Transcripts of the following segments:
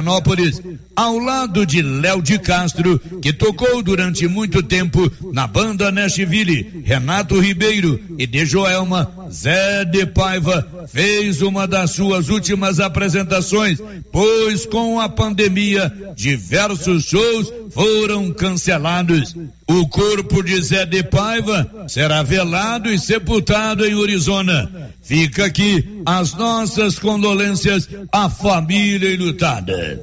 Florianópolis, ao lado de Léo de Castro, que tocou durante muito tempo na banda Nashville, Renato Ribeiro e de Joelma, Zé de Paiva fez uma das suas últimas apresentações, pois com a pandemia diversos shows foram cancelados. O corpo de Zé de Paiva será velado e sepultado em Arizona. Fica aqui as nossas condolências à família enlutada.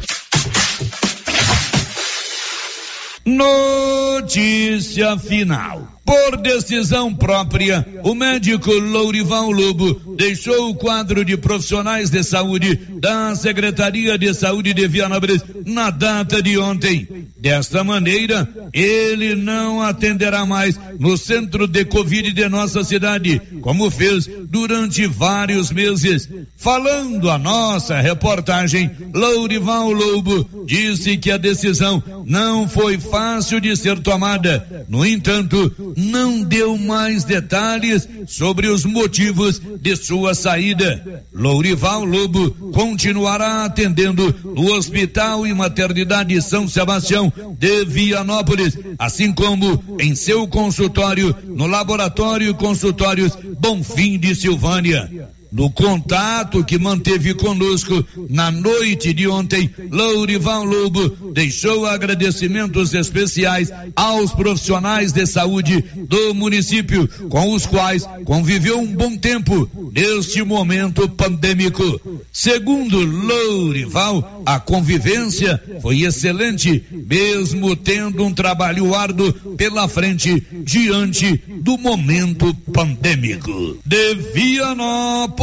Notícia final. Por decisão própria, o médico Lourival Lobo deixou o quadro de profissionais de saúde da Secretaria de Saúde de Vianópolis na data de ontem. Desta maneira, ele não atenderá mais no centro de Covid de nossa cidade, como fez durante vários meses. Falando a nossa reportagem, Lourival Lobo disse que a decisão não foi fácil de ser tomada. No entanto, não deu mais detalhes sobre os motivos de sua saída. Lourival Lobo continuará atendendo no Hospital e Maternidade São Sebastião de Vianópolis, assim como em seu consultório no Laboratório Consultórios Bonfim de Silvânia. No contato que manteve conosco na noite de ontem, Lourival Lobo deixou agradecimentos especiais aos profissionais de saúde do município, com os quais conviveu um bom tempo neste momento pandêmico. Segundo Lourival, a convivência foi excelente, mesmo tendo um trabalho árduo pela frente diante do momento pandêmico. De Vianópolis,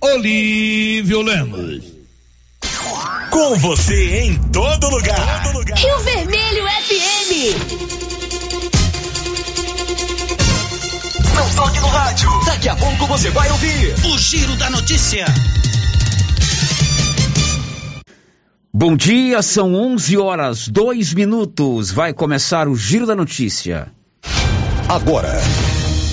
Olívio Lemos. Com você em todo lugar. Todo lugar. Rio Vermelho FM. Não toque no rádio. Daqui a pouco você vai ouvir o Giro da Notícia. Bom dia, são 11 horas, 2 minutos. Vai começar o Giro da Notícia. Agora,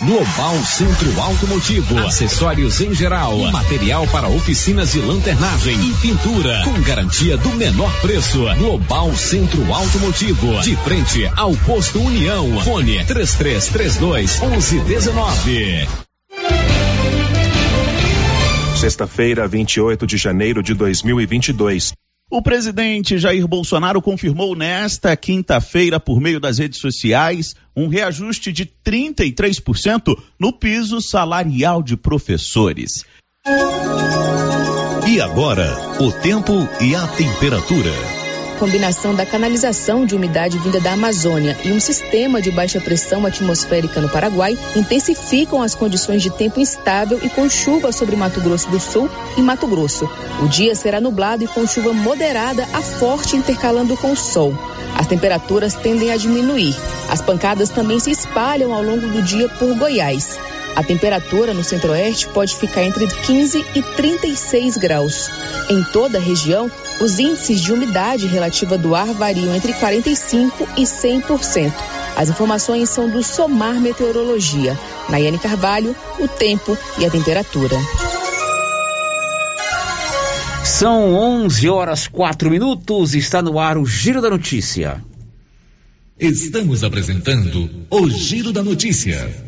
Global Centro Automotivo, acessórios em geral, material para oficinas de lanternagem e pintura, com garantia do menor preço. Global Centro Automotivo, de frente ao posto União. Fone 3332 1119. Sexta-feira, 28 de janeiro de 2022. O presidente Jair Bolsonaro confirmou nesta quinta-feira, por meio das redes sociais, um reajuste de 33% no piso salarial de professores. E agora, o tempo e a temperatura combinação da canalização de umidade vinda da Amazônia e um sistema de baixa pressão atmosférica no Paraguai intensificam as condições de tempo instável e com chuva sobre Mato Grosso do Sul e Mato Grosso. O dia será nublado e com chuva moderada a forte intercalando com o sol. As temperaturas tendem a diminuir. As pancadas também se espalham ao longo do dia por Goiás. A temperatura no centro-oeste pode ficar entre 15 e 36 graus. Em toda a região, os índices de umidade relativa do ar variam entre 45 e 100%. As informações são do Somar Meteorologia. Nayane Carvalho, o tempo e a temperatura. São 11 horas 4 minutos. Está no ar o Giro da Notícia. Estamos apresentando o Giro da Notícia.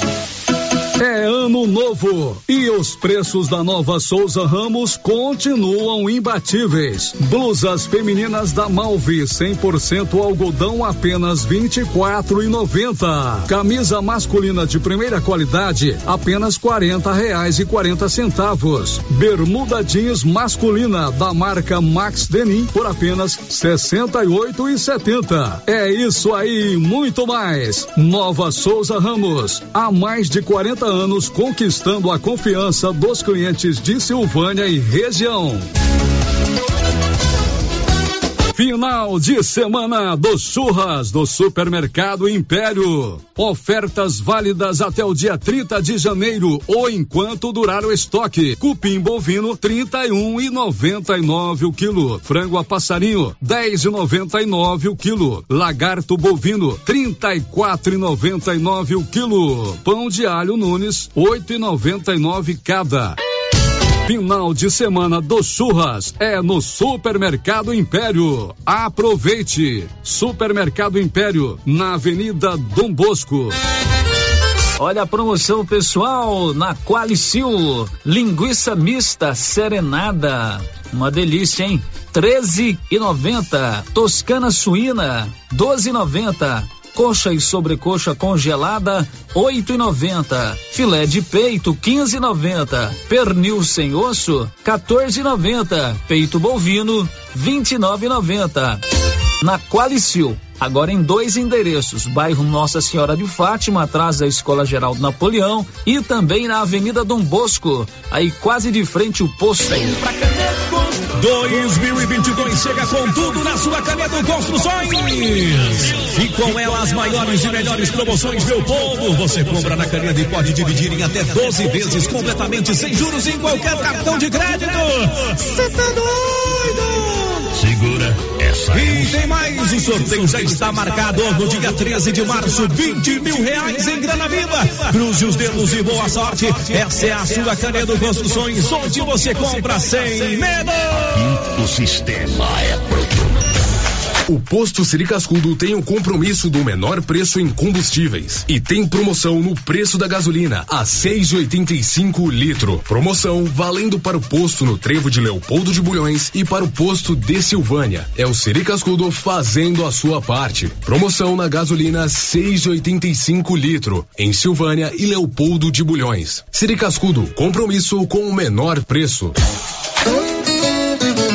É ano novo e os preços da nova Souza Ramos continuam imbatíveis. Blusas femininas da Malvi 100% algodão apenas 24,90. Camisa masculina de primeira qualidade apenas 40 reais e 40 centavos. Bermuda jeans masculina da marca Max Denim por apenas 68 e 70. É isso aí, muito mais. Nova Souza Ramos, há mais de 40 anos conquistando a confiança dos clientes de Silvânia e região. Final de semana dos churras do Supermercado Império. Ofertas válidas até o dia 30 de janeiro ou enquanto durar o estoque. Cupim bovino 31 e 99 o quilo. Frango a passarinho 10 e 99 o quilo. Lagarto bovino 34 e 99 o quilo. Pão de alho Nunes 8 e 99 cada. Final de semana dos churras é no Supermercado Império. Aproveite! Supermercado Império, na Avenida Dom Bosco. Olha a promoção pessoal na Qualicil. Linguiça mista serenada. Uma delícia, hein? 13 e 90. Toscana suína, 12 e 90 coxa e sobrecoxa congelada, oito e noventa. Filé de peito, quinze e noventa. Pernil sem osso, 14 e noventa. Peito bovino, vinte e nove e noventa. Na Qualicil, agora em dois endereços, bairro Nossa Senhora de Fátima, atrás da Escola Geral do Napoleão e também na Avenida Dom Bosco, aí quase de frente o posto. 2022 chega com tudo na sua Canedo Construções. E com ela as maiores e melhores promoções, meu povo. Você compra na Canedo e pode dividir em até 12 vezes completamente sem juros em qualquer cartão de crédito. Você tá doido? Segura E tem mais, o sorteio já está marcado no dia 13 de março, 20 mil reais em grana viva. Cruze os dedos e boa sorte. Essa é a sua Canedo Construções, onde você compra sem medo. o sistema é pronto. O posto Siri Cascudo tem o compromisso do menor preço em combustíveis e tem promoção no preço da gasolina a 6,85 litro. Promoção valendo para o posto no Trevo de Leopoldo de Bulhões e para o posto de Silvânia. É o Siri Cascudo fazendo a sua parte. Promoção na gasolina 6,85 litro em Silvânia e Leopoldo de Bulhões. Siri Cascudo, compromisso com o menor preço.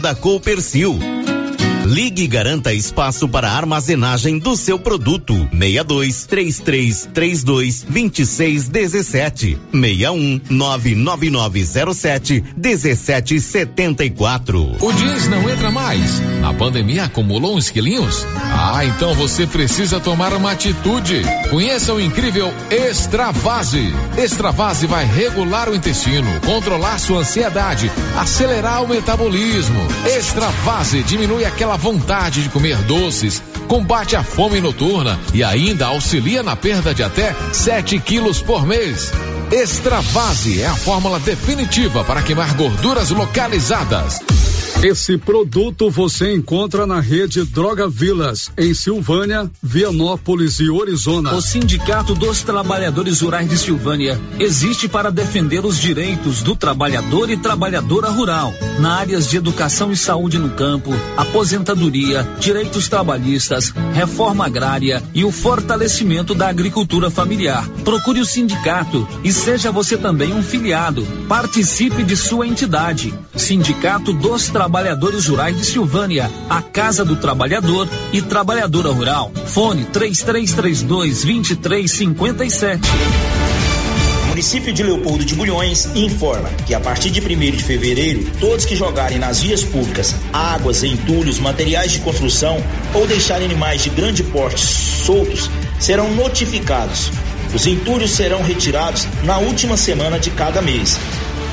da Coopercil. Ligue e garanta espaço para armazenagem do seu produto. 62 3332 2617 61 99907 1774. O jeans não entra mais. A pandemia acumulou uns quilinhos? Ah, então você precisa tomar uma atitude. Conheça o incrível Extravase. Extravase vai regular o intestino, controlar sua ansiedade, acelerar o metabolismo. Extravase diminui aquela vontade de comer doces, combate a fome noturna e ainda auxilia na perda de até 7 quilos por mês. Extravase é a fórmula definitiva para queimar gorduras localizadas. Esse produto você encontra na rede Droga Vilas, em Silvânia, Vianópolis e Orizona. O Sindicato dos Trabalhadores Rurais de Silvânia existe para defender os direitos do trabalhador e trabalhadora rural, na áreas de educação e saúde no campo, aposentadoria, direitos trabalhistas, reforma agrária e o fortalecimento da agricultura familiar. Procure o sindicato e seja você também um filiado. Participe de sua entidade. Sindicato dos Trabalhadores Trabalhadores Rurais de Silvânia, a Casa do Trabalhador e Trabalhadora Rural. Fone 3332 2357. O município de Leopoldo de Bulhões informa que a partir de 1 de fevereiro, todos que jogarem nas vias públicas águas, entulhos, materiais de construção ou deixarem animais de grande porte soltos serão notificados. Os entulhos serão retirados na última semana de cada mês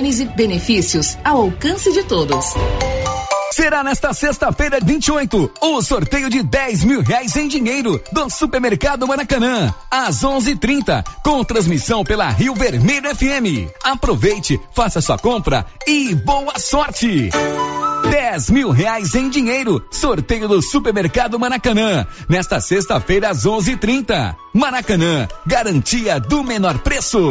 Benefícios ao alcance de todos. Será nesta sexta-feira, 28, o sorteio de 10 mil reais em dinheiro do Supermercado Maracanã, às 11:30, com transmissão pela Rio Vermelho FM. Aproveite, faça sua compra e boa sorte! 10 mil reais em dinheiro, sorteio do Supermercado Maracanã, nesta sexta-feira às 11:30. Maracanã, garantia do menor preço.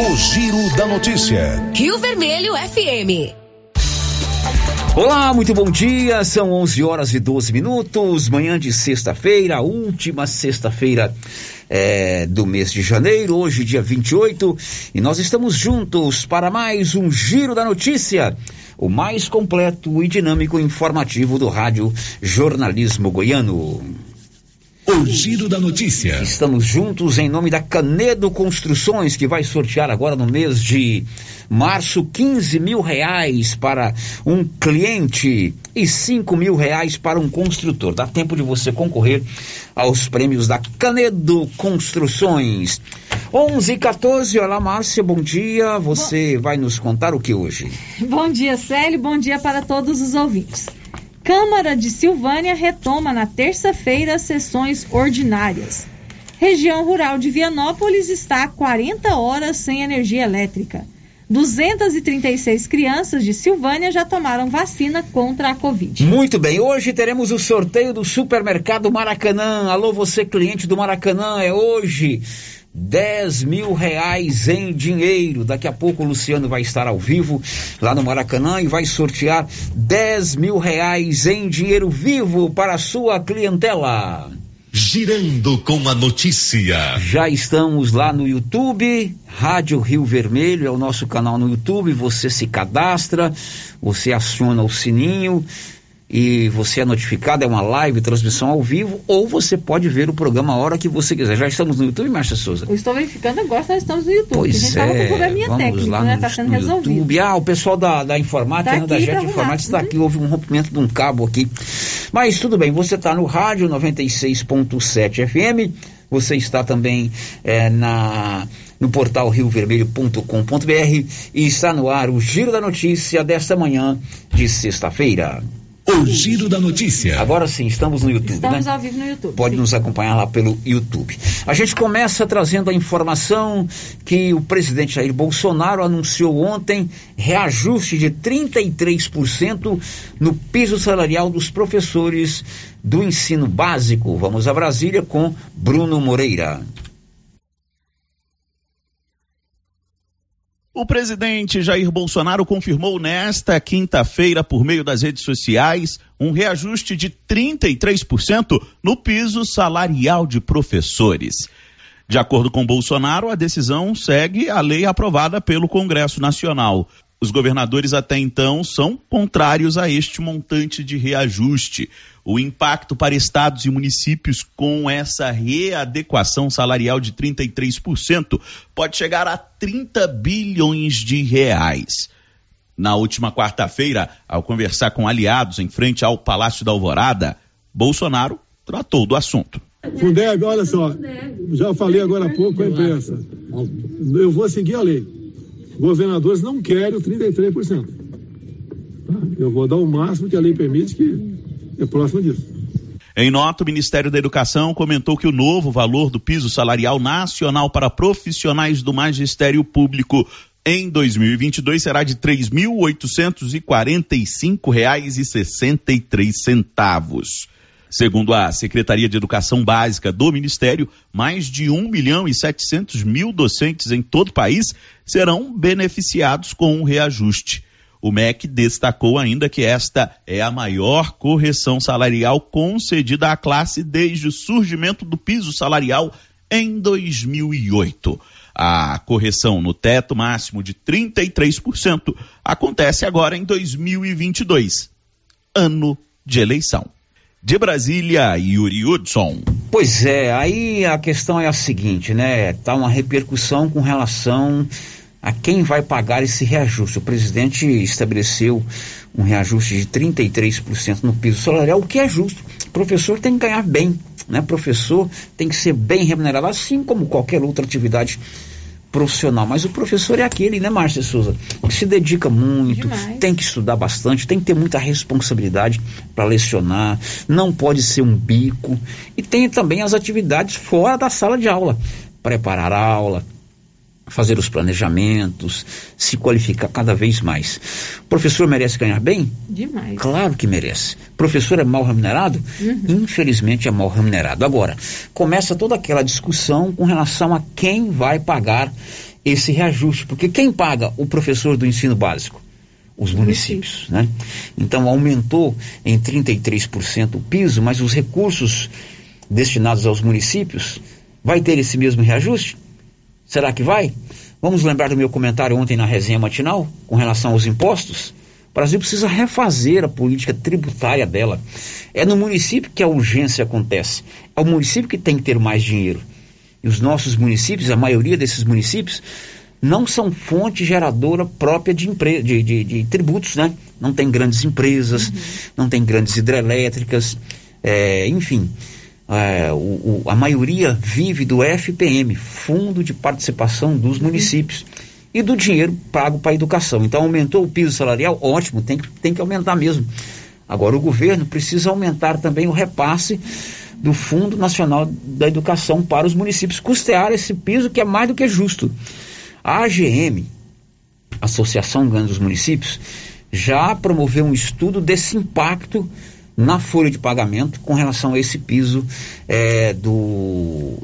O Giro da Notícia. Rio Vermelho FM. Olá, muito bom dia. São 11 horas e 12 minutos. Manhã de sexta-feira, última sexta-feira é, do mês de janeiro, hoje, dia 28. E nós estamos juntos para mais um Giro da Notícia. O mais completo e dinâmico informativo do rádio Jornalismo Goiano. O giro da notícia. Estamos juntos em nome da Canedo Construções, que vai sortear agora no mês de março 15 mil reais para um cliente e 5 mil reais para um construtor. Dá tempo de você concorrer aos prêmios da Canedo Construções. 11 e 14, olá Márcia, bom dia. Você bom... vai nos contar o que hoje? Bom dia, Célio, bom dia para todos os ouvintes. Câmara de Silvânia retoma na terça-feira as sessões ordinárias. Região rural de Vianópolis está há 40 horas sem energia elétrica. 236 crianças de Silvânia já tomaram vacina contra a Covid. Muito bem, hoje teremos o sorteio do supermercado Maracanã. Alô, você cliente do Maracanã, é hoje. 10 mil reais em dinheiro. Daqui a pouco o Luciano vai estar ao vivo lá no Maracanã e vai sortear 10 mil reais em dinheiro vivo para a sua clientela. Girando com a notícia. Já estamos lá no YouTube, Rádio Rio Vermelho é o nosso canal no YouTube. Você se cadastra, você aciona o sininho e você é notificado, é uma live, transmissão ao vivo, ou você pode ver o programa a hora que você quiser. Já estamos no YouTube, Márcia Souza? Eu estou verificando agora, nós estamos no YouTube. Pois a gente é, com probleminha vamos técnico, lá né? no, Tá sendo resolvido. YouTube. Ah, o pessoal da, da informática, Tá né, da Jet Informática está aqui, houve um rompimento de um cabo aqui. Mas tudo bem, você está no rádio 96.7 FM, você está também eh, na no portal riovermelho.com.br e está no ar o Giro da Notícia desta manhã de sexta-feira. O Giro da Notícia. Agora sim, estamos no YouTube, Estamos né? ao vivo no YouTube. Pode sim. nos acompanhar lá pelo YouTube. A gente começa trazendo a informação que o presidente Jair Bolsonaro anunciou ontem reajuste de 33% no piso salarial dos professores do ensino básico. Vamos a Brasília com Bruno Moreira. O presidente Jair Bolsonaro confirmou nesta quinta-feira, por meio das redes sociais, um reajuste de 33% no piso salarial de professores. De acordo com Bolsonaro, a decisão segue a lei aprovada pelo Congresso Nacional. Os governadores até então são contrários a este montante de reajuste. O impacto para estados e municípios com essa readequação salarial de 33% pode chegar a 30 bilhões de reais. Na última quarta-feira, ao conversar com aliados em frente ao Palácio da Alvorada, Bolsonaro tratou do assunto. Fundeb, olha só, já falei agora há pouco com a imprensa. Eu vou seguir a lei. Governadores não querem o 33%. Tá? Eu vou dar o máximo que a lei permite, que é próximo disso. Em nota, o Ministério da Educação comentou que o novo valor do piso salarial nacional para profissionais do magistério público em 2022 será de R$ 3.845 reais 63 centavos. Segundo a Secretaria de Educação Básica do Ministério, mais de 1 milhão e 700 mil docentes em todo o país serão beneficiados com um reajuste. O MEC destacou ainda que esta é a maior correção salarial concedida à classe desde o surgimento do piso salarial em 2008. A correção no teto máximo de 33% acontece agora em 2022, ano de eleição. De Brasília, Yuri Hudson. Pois é, aí a questão é a seguinte, né? Tá uma repercussão com relação a quem vai pagar esse reajuste. O presidente estabeleceu um reajuste de 33% no piso salarial, o que é justo. O professor tem que ganhar bem, né? O professor tem que ser bem remunerado, assim como qualquer outra atividade profissional, mas o professor é aquele, né, Márcia Souza, que se dedica muito, Demais. tem que estudar bastante, tem que ter muita responsabilidade para lecionar, não pode ser um bico, e tem também as atividades fora da sala de aula, preparar a aula, fazer os planejamentos, se qualificar cada vez mais. O professor merece ganhar bem? Demais. Claro que merece. Professor é mal remunerado? Infelizmente é mal remunerado. Agora, começa toda aquela discussão com relação a quem vai pagar esse reajuste. Porque quem paga o professor do ensino básico? Os municípios, né? Então aumentou em 33% o piso, mas os recursos destinados aos municípios vai ter esse mesmo reajuste? Será que vai? Vamos lembrar do meu comentário ontem na resenha matinal com relação aos impostos? O Brasil precisa refazer a política tributária dela. É no município que a urgência acontece. É o município que tem que ter mais dinheiro. E os nossos municípios, a maioria desses municípios, não são fonte geradora própria de, empre... de, de, de tributos, né? Não tem grandes empresas, uhum. não tem grandes hidrelétricas, é, enfim. É, o, o, a maioria vive do FPM, Fundo de Participação dos Municípios, e do dinheiro pago para a educação. Então, aumentou o piso salarial? Ótimo, tem que, tem que aumentar mesmo. Agora, o governo precisa aumentar também o repasse do Fundo Nacional da Educação para os municípios, custear esse piso que é mais do que justo. A AGM, Associação Grande dos Municípios, já promoveu um estudo desse impacto na folha de pagamento com relação a esse piso é, do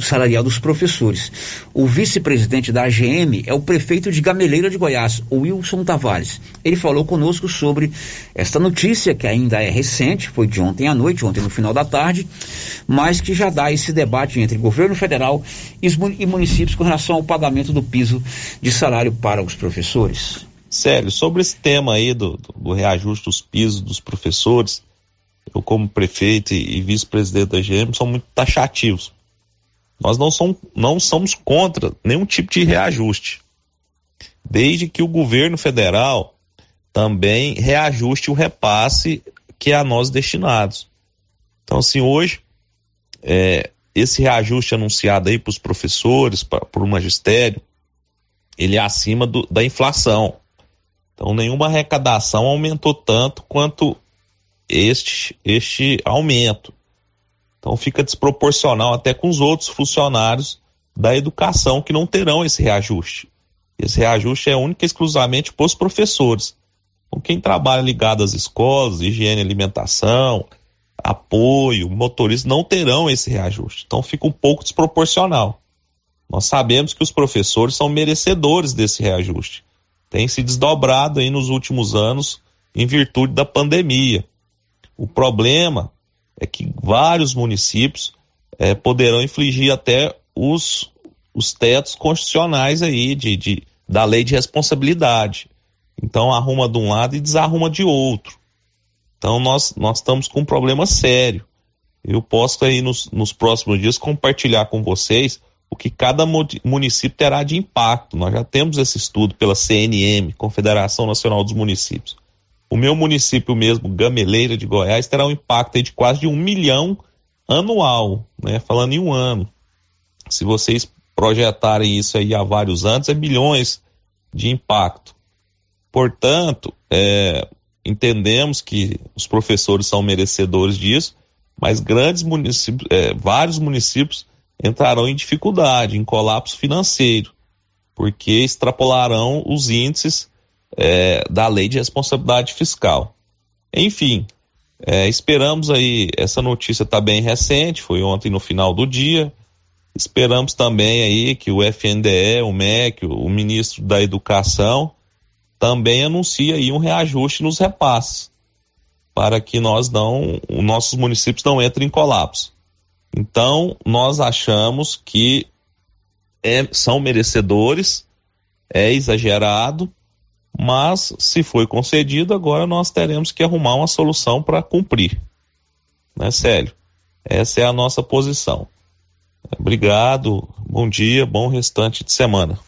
salarial dos professores. O vice-presidente da AGM é o prefeito de Gameleira de Goiás, Wilson Tavares. Ele falou conosco sobre esta notícia, que ainda é recente, foi de ontem à noite, ontem no final da tarde, mas que já dá esse debate entre governo federal e municípios com relação ao pagamento do piso de salário para os professores. Sério, sobre esse tema aí do, do reajuste dos pisos dos professores, eu como prefeito e, vice-presidente da GM, são muito taxativos. Nós não, somos, não somos contra nenhum tipo de reajuste, desde que o governo federal também reajuste o repasse que é a nós destinados. Então, assim, hoje, é, esse reajuste anunciado aí para os professores, para o magistério, ele é acima do, da inflação. Então, nenhuma arrecadação aumentou tanto quanto este, este aumento. Então fica desproporcional até com os outros funcionários da educação que não terão esse reajuste. Esse reajuste é único e exclusivamente para os professores. Então, quem trabalha ligado às escolas, higiene e alimentação, apoio, motoristas, não terão esse reajuste. Então fica um pouco desproporcional. Nós sabemos que os professores são merecedores desse reajuste. Tem se desdobrado aí nos últimos anos em virtude da pandemia. O problema é que vários municípios é, poderão infligir até os, os tetos constitucionais aí de, de, da lei de responsabilidade. Então arruma de um lado e desarruma de outro. Então nós, nós estamos com um problema sério. Eu posso aí nos, nos próximos dias compartilhar com vocês o que cada município terá de impacto. Nós já temos esse estudo pela CNM, Confederação Nacional dos Municípios. O meu município mesmo, Gameleira de Goiás, terá um impacto de quase de um milhão anual, né? Falando em um ano. Se vocês projetarem isso aí há vários anos, é bilhões de impacto. Portanto, é, entendemos que os professores são merecedores disso, mas grandes municípios, é, vários municípios entrarão em dificuldade, em colapso financeiro, porque extrapolarão os índices é, da lei de responsabilidade fiscal. Enfim, é, esperamos aí, essa notícia está bem recente, foi ontem no final do dia. Esperamos também aí que o FNDE, o MEC, o ministro da Educação também anuncie aí um reajuste nos repasses para que nós não, os nossos municípios não entrem em colapso. Então, nós achamos que é, são merecedores, é exagerado, mas se foi concedido, agora nós teremos que arrumar uma solução para cumprir. Né, Célio? Essa é a nossa posição. Obrigado, bom dia, bom restante de semana.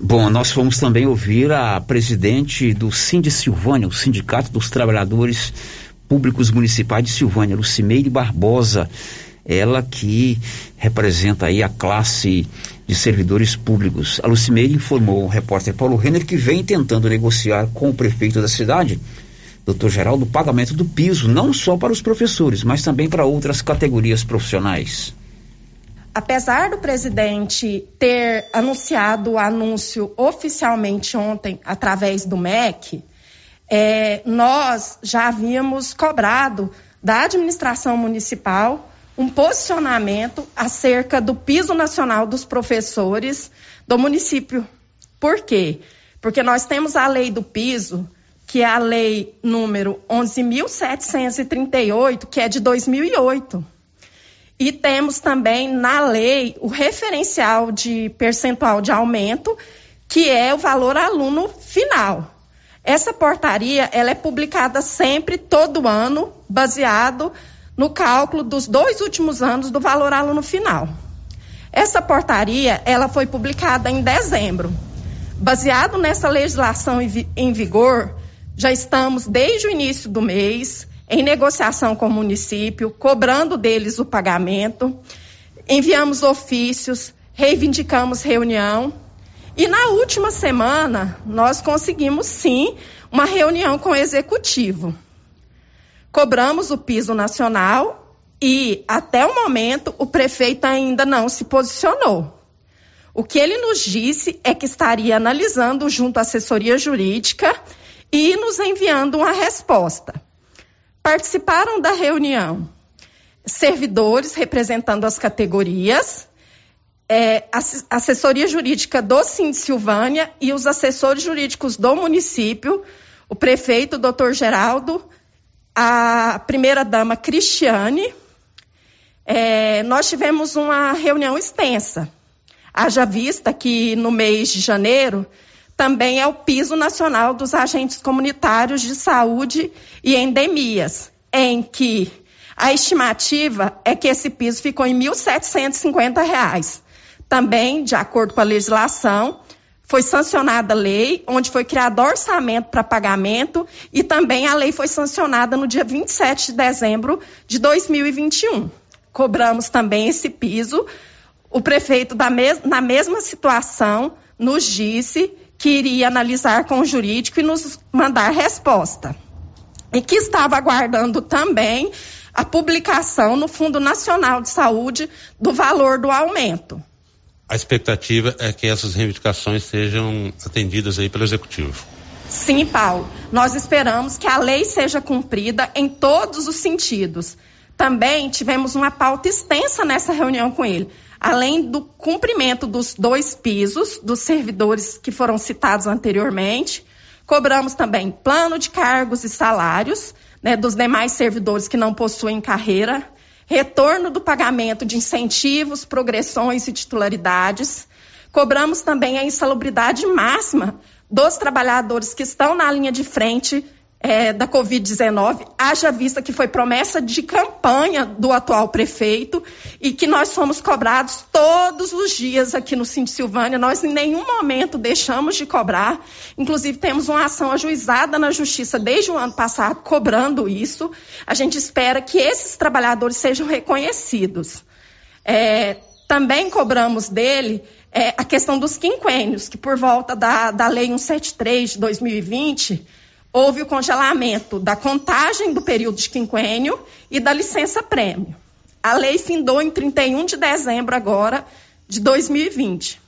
Bom, nós vamos também ouvir a presidente do Sind Silvânia, o Sindicato dos Trabalhadores Públicos Municipais de Silvânia, Lucimeire Barbosa ela que representa aí a classe de servidores públicos. A Lucimeire informou o repórter Paulo Renner que vem tentando negociar com o prefeito da cidade, doutor Geraldo, o pagamento do piso, não só para os professores, mas também para outras categorias profissionais. Apesar do presidente ter anunciado o anúncio oficialmente ontem através do MEC, é, nós já havíamos cobrado da administração municipal um posicionamento acerca do piso nacional dos professores do município. Por quê? Porque nós temos a lei do piso, que é a lei número 11.738, que é de 2008. E temos também na lei o referencial de percentual de aumento, que é o valor aluno final. Essa portaria ela é publicada sempre, todo ano, baseado no cálculo dos dois últimos anos do valor aluno final. Essa portaria ela foi publicada em dezembro. Baseado nessa legislação em vigor, já estamos desde o início do mês em negociação com o município, cobrando deles o pagamento, enviamos ofícios, reivindicamos reunião e na última semana nós conseguimos sim uma reunião com o executivo. Cobramos o piso nacional e até o momento o prefeito ainda não se posicionou. O que ele nos disse é que estaria analisando junto à assessoria jurídica e nos enviando uma resposta. Participaram da reunião servidores representando as categorias, é, assessoria jurídica do Cindy Silvânia e os assessores jurídicos do município, o prefeito, doutor Geraldo, a primeira-dama Cristiane. É, nós tivemos uma reunião extensa. Haja vista que no mês de janeiro também é o piso nacional dos agentes comunitários de saúde e endemias, em que a estimativa é que esse piso ficou em R$ 1.750. Também, de acordo com a legislação, foi sancionada a lei, onde foi criado orçamento para pagamento, e também a lei foi sancionada no dia 27 de dezembro de 2021. Cobramos também esse piso. O prefeito, mes na mesma situação, nos disse que iria analisar com o jurídico e nos mandar resposta. E que estava aguardando também a publicação no Fundo Nacional de Saúde do valor do aumento. A expectativa é que essas reivindicações sejam atendidas aí pelo Executivo. Sim, Paulo. Nós esperamos que a lei seja cumprida em todos os sentidos. Também tivemos uma pauta extensa nessa reunião com ele além do cumprimento dos dois pisos dos servidores que foram citados anteriormente, cobramos também plano de cargos e salários né, dos demais servidores que não possuem carreira, retorno do pagamento de incentivos, progressões e titularidades. Cobramos também a insalubridade máxima dos trabalhadores que estão na linha de frente é, da Covid-19, haja vista que foi promessa de campanha do atual prefeito e que nós fomos cobrados todos os dias aqui no Cinti Silvânia. Nós em nenhum momento deixamos de cobrar. Inclusive, temos uma ação ajuizada na Justiça desde o ano passado cobrando isso. A gente espera que esses trabalhadores sejam reconhecidos. É, também cobramos dele é, a questão dos quinquênios, que por volta da, da Lei 173 de 2020 houve o congelamento da contagem do período de quinquênio e da licença-prêmio. A lei findou em 31 de dezembro agora de 2020.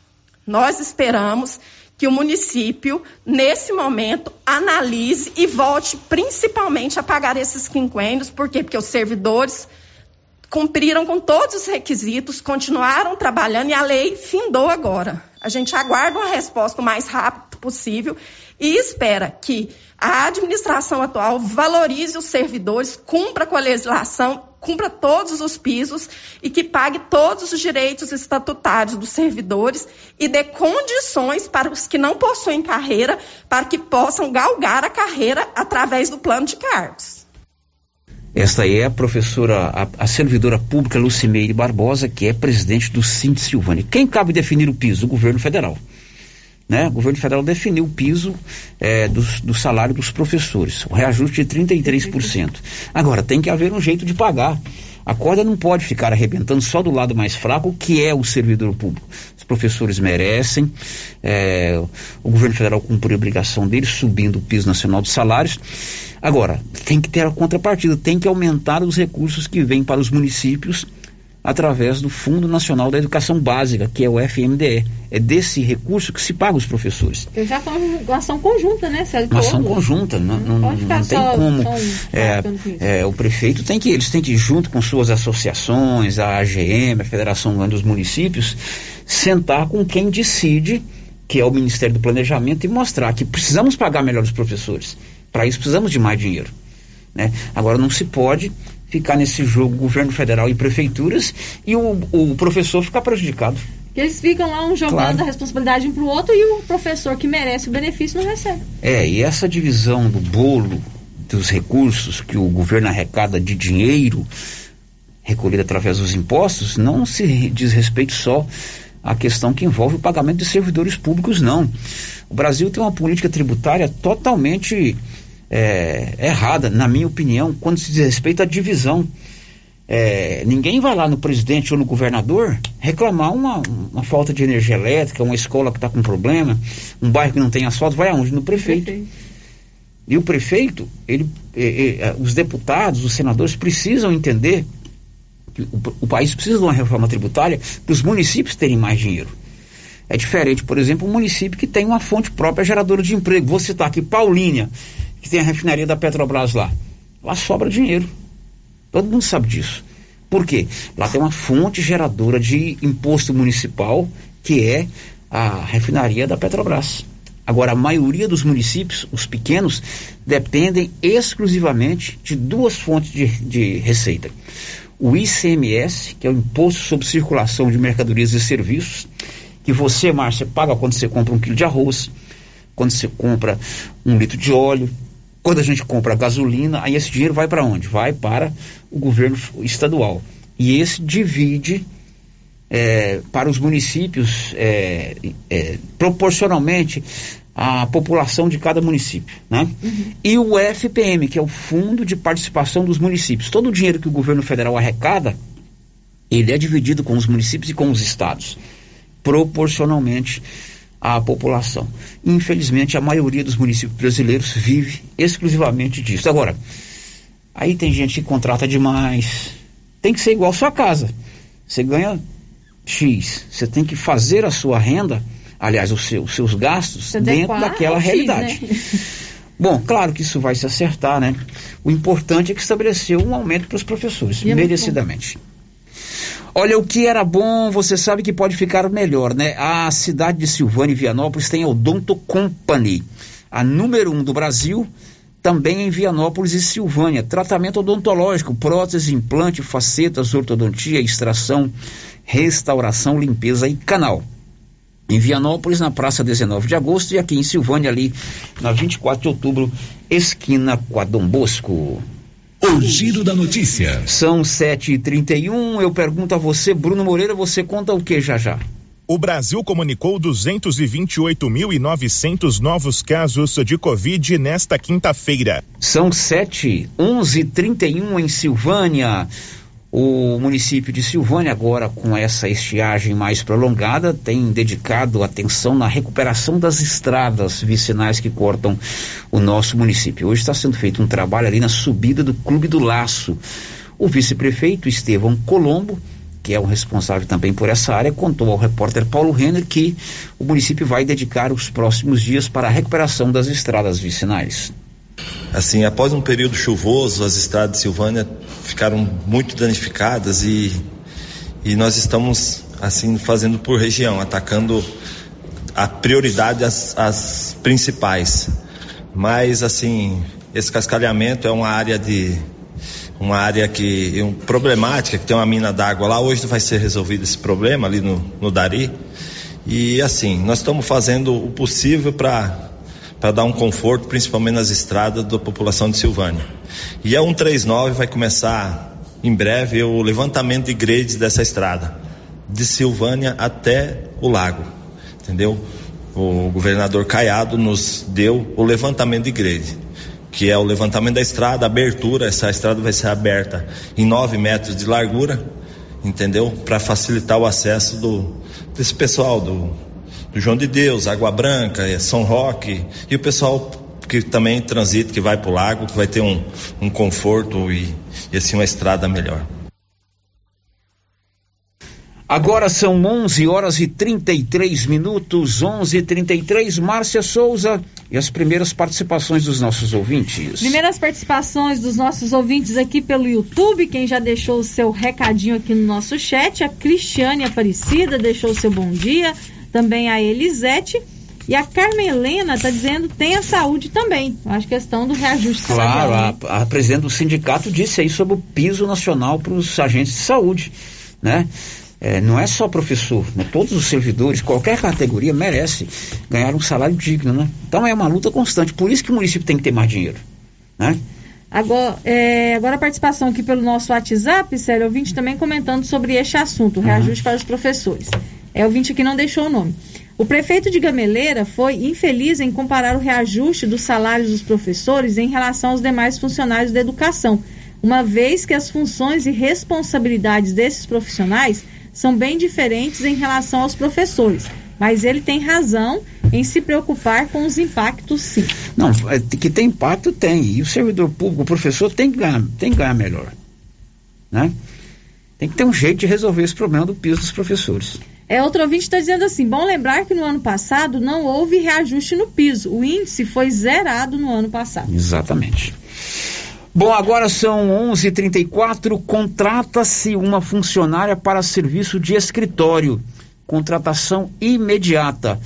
Nós esperamos que o município, nesse momento, analise e volte principalmente a pagar esses quinquênios, por quê? Porque os servidores cumpriram com todos os requisitos, continuaram trabalhando e a lei findou agora. A gente aguarda uma resposta o mais rápido possível e espera que a administração atual valorize os servidores, cumpra com a legislação, cumpra todos os pisos e que pague todos os direitos estatutários dos servidores e dê condições para os que não possuem carreira para que possam galgar a carreira através do plano de cargos. Esta é a professora, a, a servidora pública Lucimeire Barbosa, que é presidente do Cinti Silvani. Quem cabe definir o piso? O governo federal né, o governo federal definiu o piso é, do, do, salário dos professores, o reajuste de 33%. Agora, tem que haver um jeito de pagar. A corda não pode ficar arrebentando só do lado mais fraco, que é o servidor público. Os professores merecem, é, o governo federal cumpre a obrigação deles, subindo o piso nacional dos salários. Agora, tem que ter a contrapartida, tem que aumentar os recursos que vêm para os municípios através do Fundo Nacional da Educação Básica, que é o FMDE. É desse recurso que se paga os professores. Eu já foi uma ação conjunta, né? Uma ação conjunta, não, não, não, não tem como. É, é, o prefeito tem que, eles têm que junto com suas associações, a AGM, a Federação dos Municípios, sentar com quem decide, que é o Ministério do Planejamento, e mostrar que precisamos pagar melhor os professores. Para isso precisamos de mais dinheiro. Né? Agora não se pode ficar nesse jogo governo federal e prefeituras e o, o professor ficar prejudicado. Que eles ficam lá um jogando Claro. a responsabilidade um pro outro e o professor que merece o benefício não recebe. É, e essa divisão do bolo dos recursos que o governo arrecada de dinheiro recolhido através dos impostos não se diz respeito só à questão que envolve o pagamento de servidores públicos, não. O Brasil tem uma política tributária totalmente é, errada, na minha opinião, quando se diz respeito à divisão. É, ninguém vai lá no presidente ou no governador reclamar uma, uma falta de energia elétrica, uma escola que está com problema, um bairro que não tem asfalto, vai aonde? No prefeito. E o prefeito, ele, eh, eh, os deputados, os senadores precisam entender que o, o país precisa de uma reforma tributária para os municípios terem mais dinheiro. É diferente, por exemplo, um município que tem uma fonte própria geradora de emprego. Vou citar aqui Paulínia, que tem a refinaria da Petrobras lá. Lá sobra dinheiro. Todo mundo sabe disso. Por quê? Lá tem uma fonte geradora de imposto municipal, que é a refinaria da Petrobras. Agora, a maioria dos municípios, os pequenos, dependem exclusivamente de duas fontes de, de receita. O ICMS, que é o Imposto sobre Circulação de Mercadorias e Serviços, que você, Márcia, paga quando você compra um quilo de arroz, quando você compra um litro de óleo, quando a gente compra gasolina, aí esse dinheiro vai para onde? Vai para o governo estadual. E esse divide é, para os municípios é, é, proporcionalmente à população de cada município. Né? E o FPM, que é o Fundo de Participação dos Municípios. Todo o dinheiro que o governo federal arrecada, ele é dividido com os municípios e com os estados, proporcionalmente à população. Infelizmente, a maioria dos municípios brasileiros vive exclusivamente disso. Agora, aí tem gente que contrata demais. Tem que ser igual a sua casa. Você ganha X. Você tem que fazer a sua renda, aliás, os seus, os seus gastos, dentro daquela X, realidade. né? Bom, claro que isso vai se acertar, né? O importante é que estabeleceu um aumento para os professores, E é merecidamente. Olha, o que era bom, você sabe que pode ficar melhor, né? A cidade de Silvânia e Vianópolis tem a Odonto Company, a número um do Brasil, também em Vianópolis e Silvânia. Tratamento odontológico, prótese, implante, facetas, ortodontia, extração, restauração, limpeza e canal. Em Vianópolis, na praça 19 de agosto, e aqui em Silvânia, ali na 24 de outubro, esquina com a Dom Bosco. O giro da notícia. São 7h31. Eu pergunto a você, Bruno Moreira, você conta o que já já? O Brasil comunicou 228.900 novos casos de Covid nesta quinta-feira. São 7, 11 31 em Silvânia. O município de Silvânia, agora com essa estiagem mais prolongada, tem dedicado atenção na recuperação das estradas vicinais que cortam o nosso município. Hoje está sendo feito um trabalho ali na subida do Clube do Laço. O vice-prefeito Estevão Colombo, que é o responsável também por essa área, contou ao repórter Paulo Renner que o município vai dedicar os próximos dias para a recuperação das estradas vicinais. Assim, após um período chuvoso, as estradas de Silvânia ficaram muito danificadas e, e nós estamos assim fazendo por região, atacando a prioridade às, às principais. Mas assim, esse cascalhamento é uma área de uma área que um, problemática, que tem uma mina d'água lá. Hoje vai ser resolvido esse problema ali no, no Dari. E assim, nós estamos fazendo o possível para para dar um conforto, principalmente nas estradas da população de Silvânia. E a 139 vai começar em breve o levantamento de grades dessa estrada, de Silvânia até o lago, entendeu? O governador Caiado nos deu o levantamento de grade, que é o levantamento da estrada, abertura, essa estrada vai ser aberta em 9 metros de largura, entendeu? Para facilitar o acesso do, desse pessoal do João de Deus, Água Branca, eh, São Roque e o pessoal que também transita, que vai para o lago, que vai ter um, um conforto e, e assim uma estrada melhor. Agora são 11 horas e 33 minutos, 11 e 33 Márcia Souza e as primeiras participações dos nossos ouvintes. Primeiras participações dos nossos ouvintes aqui pelo YouTube, quem já deixou o seu recadinho aqui no nosso chat, a Cristiane Aparecida deixou o seu bom dia, também a Elisete e a Carmen Helena está dizendo tenha saúde também. Acho questão do reajuste salarial. Claro, a, a presidente do sindicato disse aí sobre o piso nacional para os agentes de saúde, né? É, não é só professor, né? todos os servidores, qualquer categoria merece ganhar um salário digno, né? Então é uma luta constante, por isso que o município tem que ter mais dinheiro, né? Agora, é, agora a participação aqui pelo nosso WhatsApp, Célio, ouvinte também comentando sobre este assunto, o reajuste para os professores. É o ouvinte que não deixou o nome. O prefeito de Gameleira foi infeliz em comparar o reajuste dos salários dos professores em relação aos demais funcionários da educação, uma vez que as funções e responsabilidades desses profissionais são bem diferentes em relação aos professores. Mas ele tem razão em se preocupar com os impactos, sim. Não, é, que tem impacto, tem. E o servidor público, o professor, tem que ganhar, tem que ganhar melhor. Né? Tem que ter um jeito de resolver esse problema do piso dos professores. É, outro ouvinte está dizendo assim: bom lembrar que no ano passado não houve reajuste no piso. O índice foi zerado no ano passado. Exatamente. Bom, agora são 11:34. Contrata-se uma funcionária para serviço de escritório. Contratação imediata.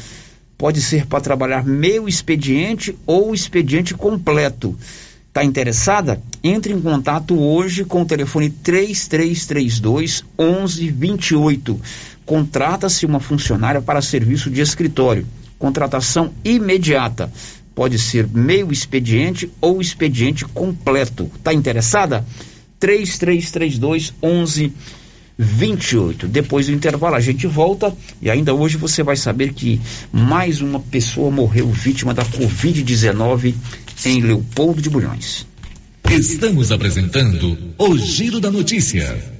Pode ser para trabalhar meio expediente ou expediente completo. Está interessada? Entre em contato hoje com o telefone 3332 1128. Contrata-se uma funcionária para serviço de escritório. Contratação imediata. Pode ser meio expediente ou expediente completo. Está interessada? 3332 1128. Depois do intervalo a gente volta e ainda hoje você vai saber que mais uma pessoa morreu vítima da Covid-19 em Leopoldo de Bulhões. Estamos apresentando o Giro da Notícia.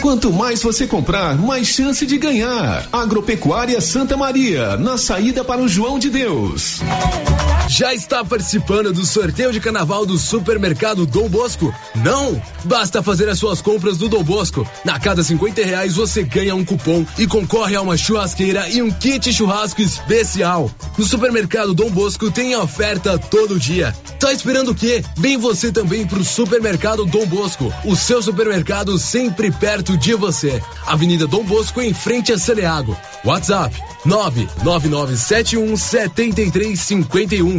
Quanto mais você comprar, mais chance de ganhar. Agropecuária Santa Maria, na saída para o João de Deus. Já está participando do sorteio de carnaval do supermercado Dom Bosco? Não? Basta fazer as suas compras do Dom Bosco. Na cada 50 reais você ganha um cupom e concorre a uma churrasqueira e um kit churrasco especial. No supermercado Dom Bosco tem oferta todo dia. Tá esperando o quê? Vem você também pro supermercado Dom Bosco. O seu supermercado sempre perto de você. Avenida Dom Bosco em frente a Saneago. WhatsApp 99971 7351.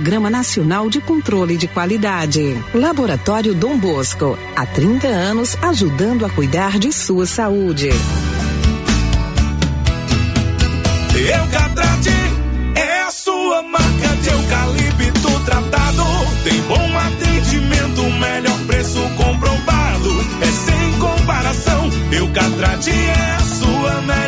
Nacional de Controle de Qualidade. Laboratório Dom Bosco, há 30 anos ajudando a cuidar de sua saúde. Eucatrate é a sua marca de eucalipto tratado. Tem bom atendimento, melhor preço comprovado. É sem comparação. Eucatrate é a sua melhor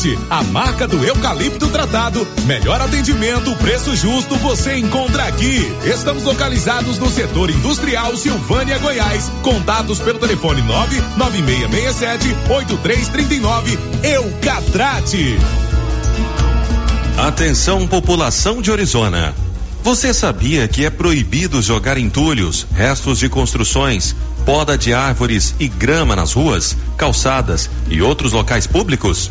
Eucatrate, a marca do eucalipto tratado. Melhor atendimento, preço justo, você encontra aqui. Estamos localizados no setor industrial Silvânia, Goiás. Contatos pelo telefone 99667 8339. Eucatrate. Atenção, população de Orizona. Você sabia que é proibido jogar entulhos, restos de construções, poda de árvores e grama nas ruas, calçadas e outros locais públicos?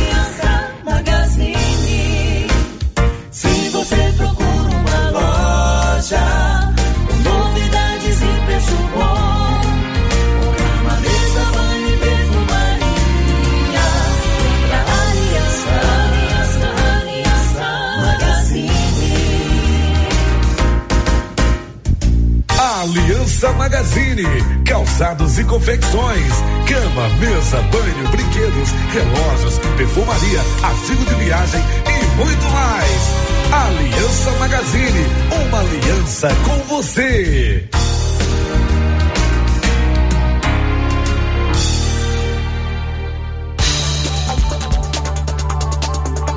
Calçados e confecções, cama, mesa, banho, brinquedos, relógios, perfumaria, artigo de viagem e muito mais. Aliança Magazine, uma aliança com você.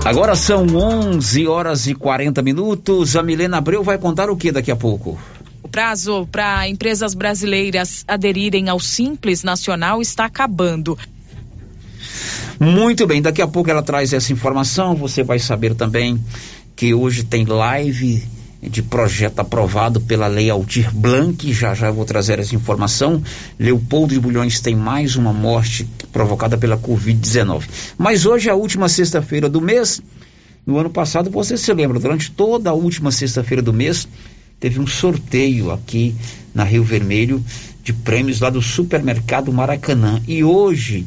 Agora são 11 horas e 40 minutos. A Milena Abreu vai contar o que daqui a pouco? Prazo para empresas brasileiras aderirem ao Simples Nacional está acabando. Muito bem, daqui a pouco ela traz essa informação. Você vai saber também que hoje tem live de projeto aprovado pela Lei Aldir Blanc. Já já eu vou trazer essa informação. Leopoldo de Bulhões tem mais uma morte provocada pela Covid-19. Mas hoje é a última sexta-feira do mês. No ano passado, você se lembra, durante toda a última sexta-feira do mês, teve um sorteio aqui na Rio Vermelho de prêmios lá do supermercado Maracanã. E hoje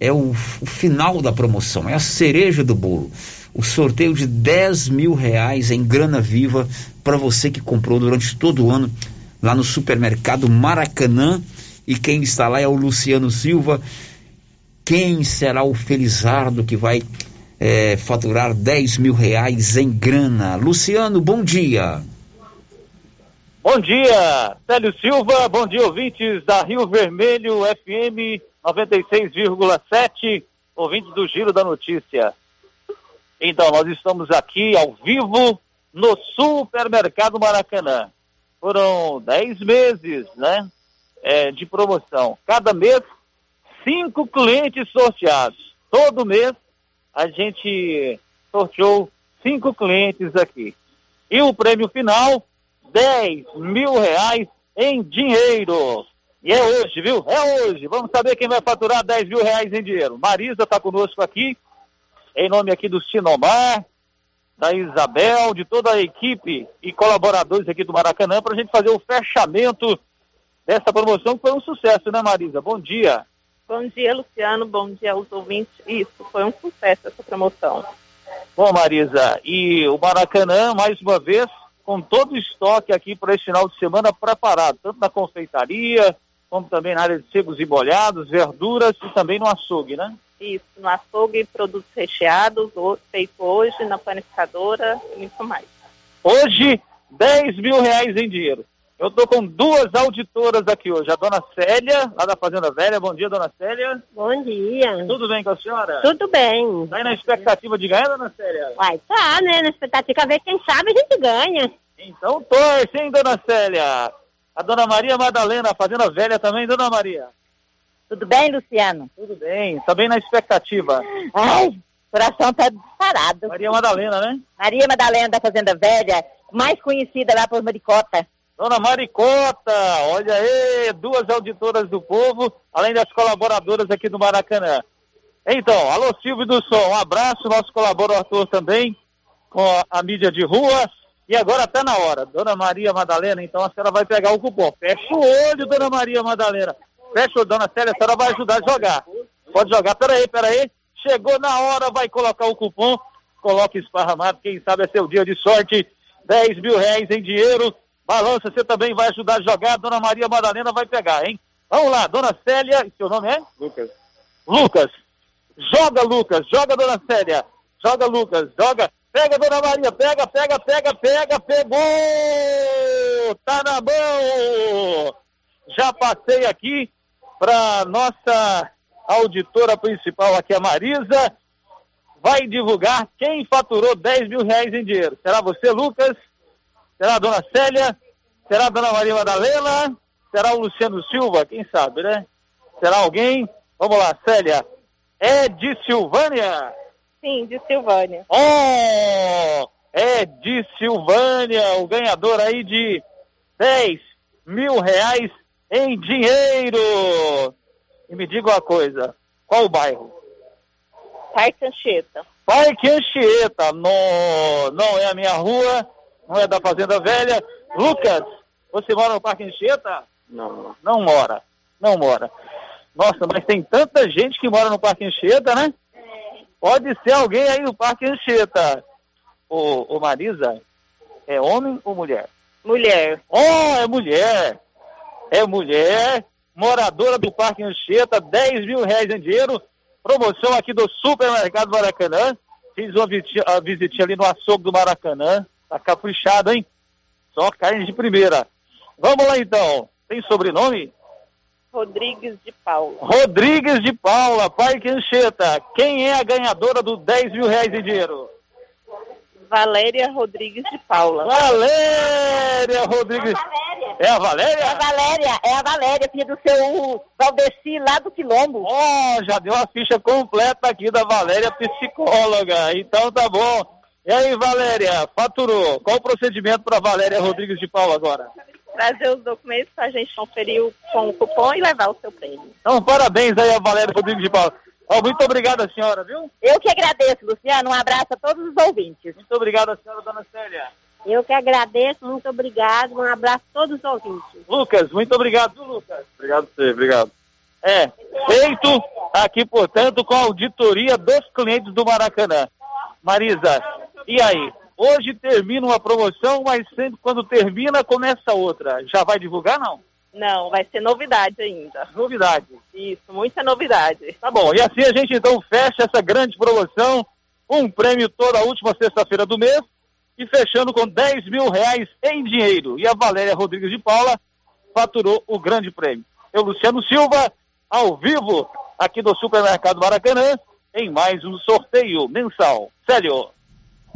é o, o final da promoção, é a cereja do bolo. O sorteio de 10 mil reais em grana viva para você que comprou durante todo o ano lá no supermercado Maracanã. E quem está lá é o Luciano Silva. Quem será o Felizardo que vai eh, faturar 10 mil reais em grana? Luciano, bom dia. Bom dia, Célio Silva, bom dia, ouvintes da Rio Vermelho FM 96,7, ouvintes do Giro da Notícia. Então, nós estamos aqui ao vivo no Supermercado Maracanã. Foram 10 meses, né, é, de promoção. Cada mês, cinco clientes sorteados. Todo mês, a gente sorteou cinco clientes aqui. E o prêmio final, 10 mil reais em dinheiro. E é hoje, viu? É hoje. Vamos saber quem vai faturar 10 mil reais em dinheiro. Marisa está conosco aqui, em nome aqui do Sinomar, da Isabel, de toda a equipe e colaboradores aqui do Maracanã, para a gente fazer o fechamento dessa promoção que foi um sucesso, né, Marisa? Bom dia. Bom dia, Luciano. Bom dia aos ouvintes. Isso, foi um sucesso essa promoção. Bom, Marisa, e o Maracanã, mais uma vez, com todo o estoque aqui para esse final de semana preparado, tanto na confeitaria, como também na área de secos e molhados, verduras e também no açougue, né? Isso, no açougue, produtos recheados, feito hoje, na panificadora e muito mais. Hoje, 10 mil reais em dinheiro. Eu estou com duas auditoras aqui hoje. A dona Célia, lá da Fazenda Velha. Bom dia, dona Célia. Bom dia. Tudo bem com a senhora? Tudo bem. Tá aí na expectativa de ganhar, dona Célia? Uai, tá, né? Na expectativa, ver quem sabe a gente ganha. Então torce, hein, dona Célia? A dona Maria Madalena, Fazenda Velha também, dona Maria? Tudo bem, Luciano? Tudo bem, tá bem na expectativa. Ai, coração tá disparado. Maria Madalena, né? Maria Madalena da Fazenda Velha, mais conhecida lá por Maricota. Dona Maricota, olha aí, duas auditoras do povo, além das colaboradoras aqui do Maracanã. Então, alô Silvio do Som, um abraço, nosso colaborador também, com a, mídia de rua. E agora tá na hora. Dona Maria Madalena, então a senhora vai pegar o cupom. Fecha o olho, Dona Maria Madalena. Fecha o Dona Célia, a senhora vai ajudar a jogar. Pode jogar, peraí, peraí. Chegou na hora, vai colocar o cupom. Coloque esparramado, quem sabe é seu dia de sorte. 10 mil reais em dinheiro. Balança, você também vai ajudar a jogar. Dona Maria Madalena vai pegar, hein? Vamos lá, Dona Célia, seu nome é? Lucas. Lucas. Joga, Lucas. Joga, dona Célia. Joga, Lucas. Joga. Pega, dona Maria. Pega, pega, pega, pega. Pegou! Tá na mão! Já passei aqui para nossa auditora principal aqui, a Marisa. Vai divulgar quem faturou 10 mil reais em dinheiro. Será você, Lucas? Será a dona Célia? Será a dona Maria Madalena? Será o Luciano Silva? Quem sabe, né? Será alguém? Vamos lá, Célia. É de Silvânia? Sim, de Silvânia. Oh! É de Silvânia, o ganhador aí de 10 mil reais em dinheiro. E me diga uma coisa, qual o bairro? Parque Anchieta. Parque Anchieta, no, não é a minha rua, não é da Fazenda Velha. Lucas, você mora no Parque Anchieta? Não. Não mora, não mora. Nossa, mas tem tanta gente que mora no Parque Anchieta, né? Pode ser alguém aí no Parque Anchieta. Ô, ô Marisa, é homem ou mulher? Mulher. Oh, é mulher. É mulher, moradora do Parque Anchieta, 10 mil reais em dinheiro. Promoção aqui do Supermercado Maracanã. Fiz uma visitinha, uma visitinha ali no açougue do Maracanã. Tá caprichado, hein? Só carne de primeira. Vamos lá então. Tem sobrenome? Rodrigues de Paula. Rodrigues de Paula, Parque Anchieta. Quem é a ganhadora dos 10 mil reais em dinheiro? Valéria Rodrigues de Paula. Valéria Rodrigues. É a Valéria? É a Valéria, é a Valéria, filha do seu Valdeci lá do Quilombo. Oh, já deu a ficha completa aqui da Valéria, psicóloga. Então tá bom. E aí, Valéria, faturou. Qual o procedimento para Valéria Rodrigues de Paula agora? Trazer os documentos para a gente conferir com o cupom e levar o seu prêmio. Então, parabéns aí a Valéria Rodrigues de Paula. Oh, muito obrigado, senhora, viu? Eu que agradeço, Luciano. Um abraço a todos os ouvintes. Muito obrigado, senhora Dona Célia. Eu que agradeço, muito obrigado. Um abraço a todos os ouvintes. Lucas, muito obrigado, viu, Lucas. Obrigado você, obrigado. É, feito aqui, portanto, com a auditoria dos clientes do Maracanã. Marisa, e aí? Hoje termina uma promoção, mas sempre quando termina, começa outra. Já vai divulgar, não? Não, vai ser novidade ainda. Novidade. Isso, muita novidade. Tá bom, e assim a gente então fecha essa grande promoção, um prêmio toda a última sexta-feira do mês, e fechando com 10 mil reais em dinheiro. E a Valéria Rodrigues de Paula faturou o grande prêmio. Eu, Luciano Silva, ao vivo, aqui do Supermercado Maracanã, em mais um sorteio mensal. Célio.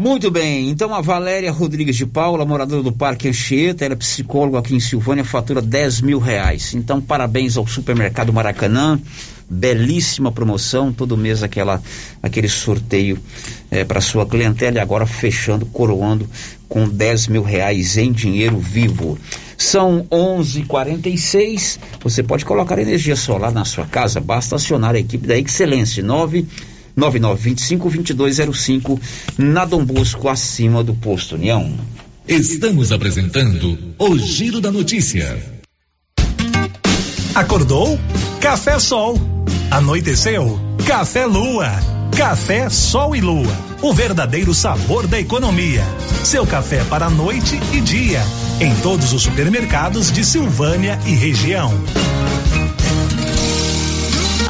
Muito bem, então a Valéria Rodrigues de Paula, moradora do Parque Anchieta, ela é psicóloga aqui em Silvânia, fatura 10 mil reais. Então, parabéns ao Supermercado Maracanã, belíssima promoção, todo mês aquela, aquele sorteio é, para sua clientela e agora fechando, coroando com 10 mil reais em dinheiro vivo. São 11:46. Você pode colocar energia solar na sua casa, basta acionar a equipe da Excelência 9 9925-2205, na Dom Bosco, acima do posto União. Estamos apresentando o Giro da Notícia. Acordou? Café Sol. Anoiteceu? Café Lua. Café Sol e Lua. O verdadeiro sabor da economia. Seu café para noite e dia. Em todos os supermercados de Silvânia e região.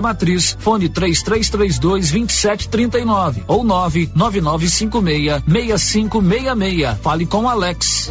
Matriz, fone 3332 2739 ou 99956 6566. Fale com Alex.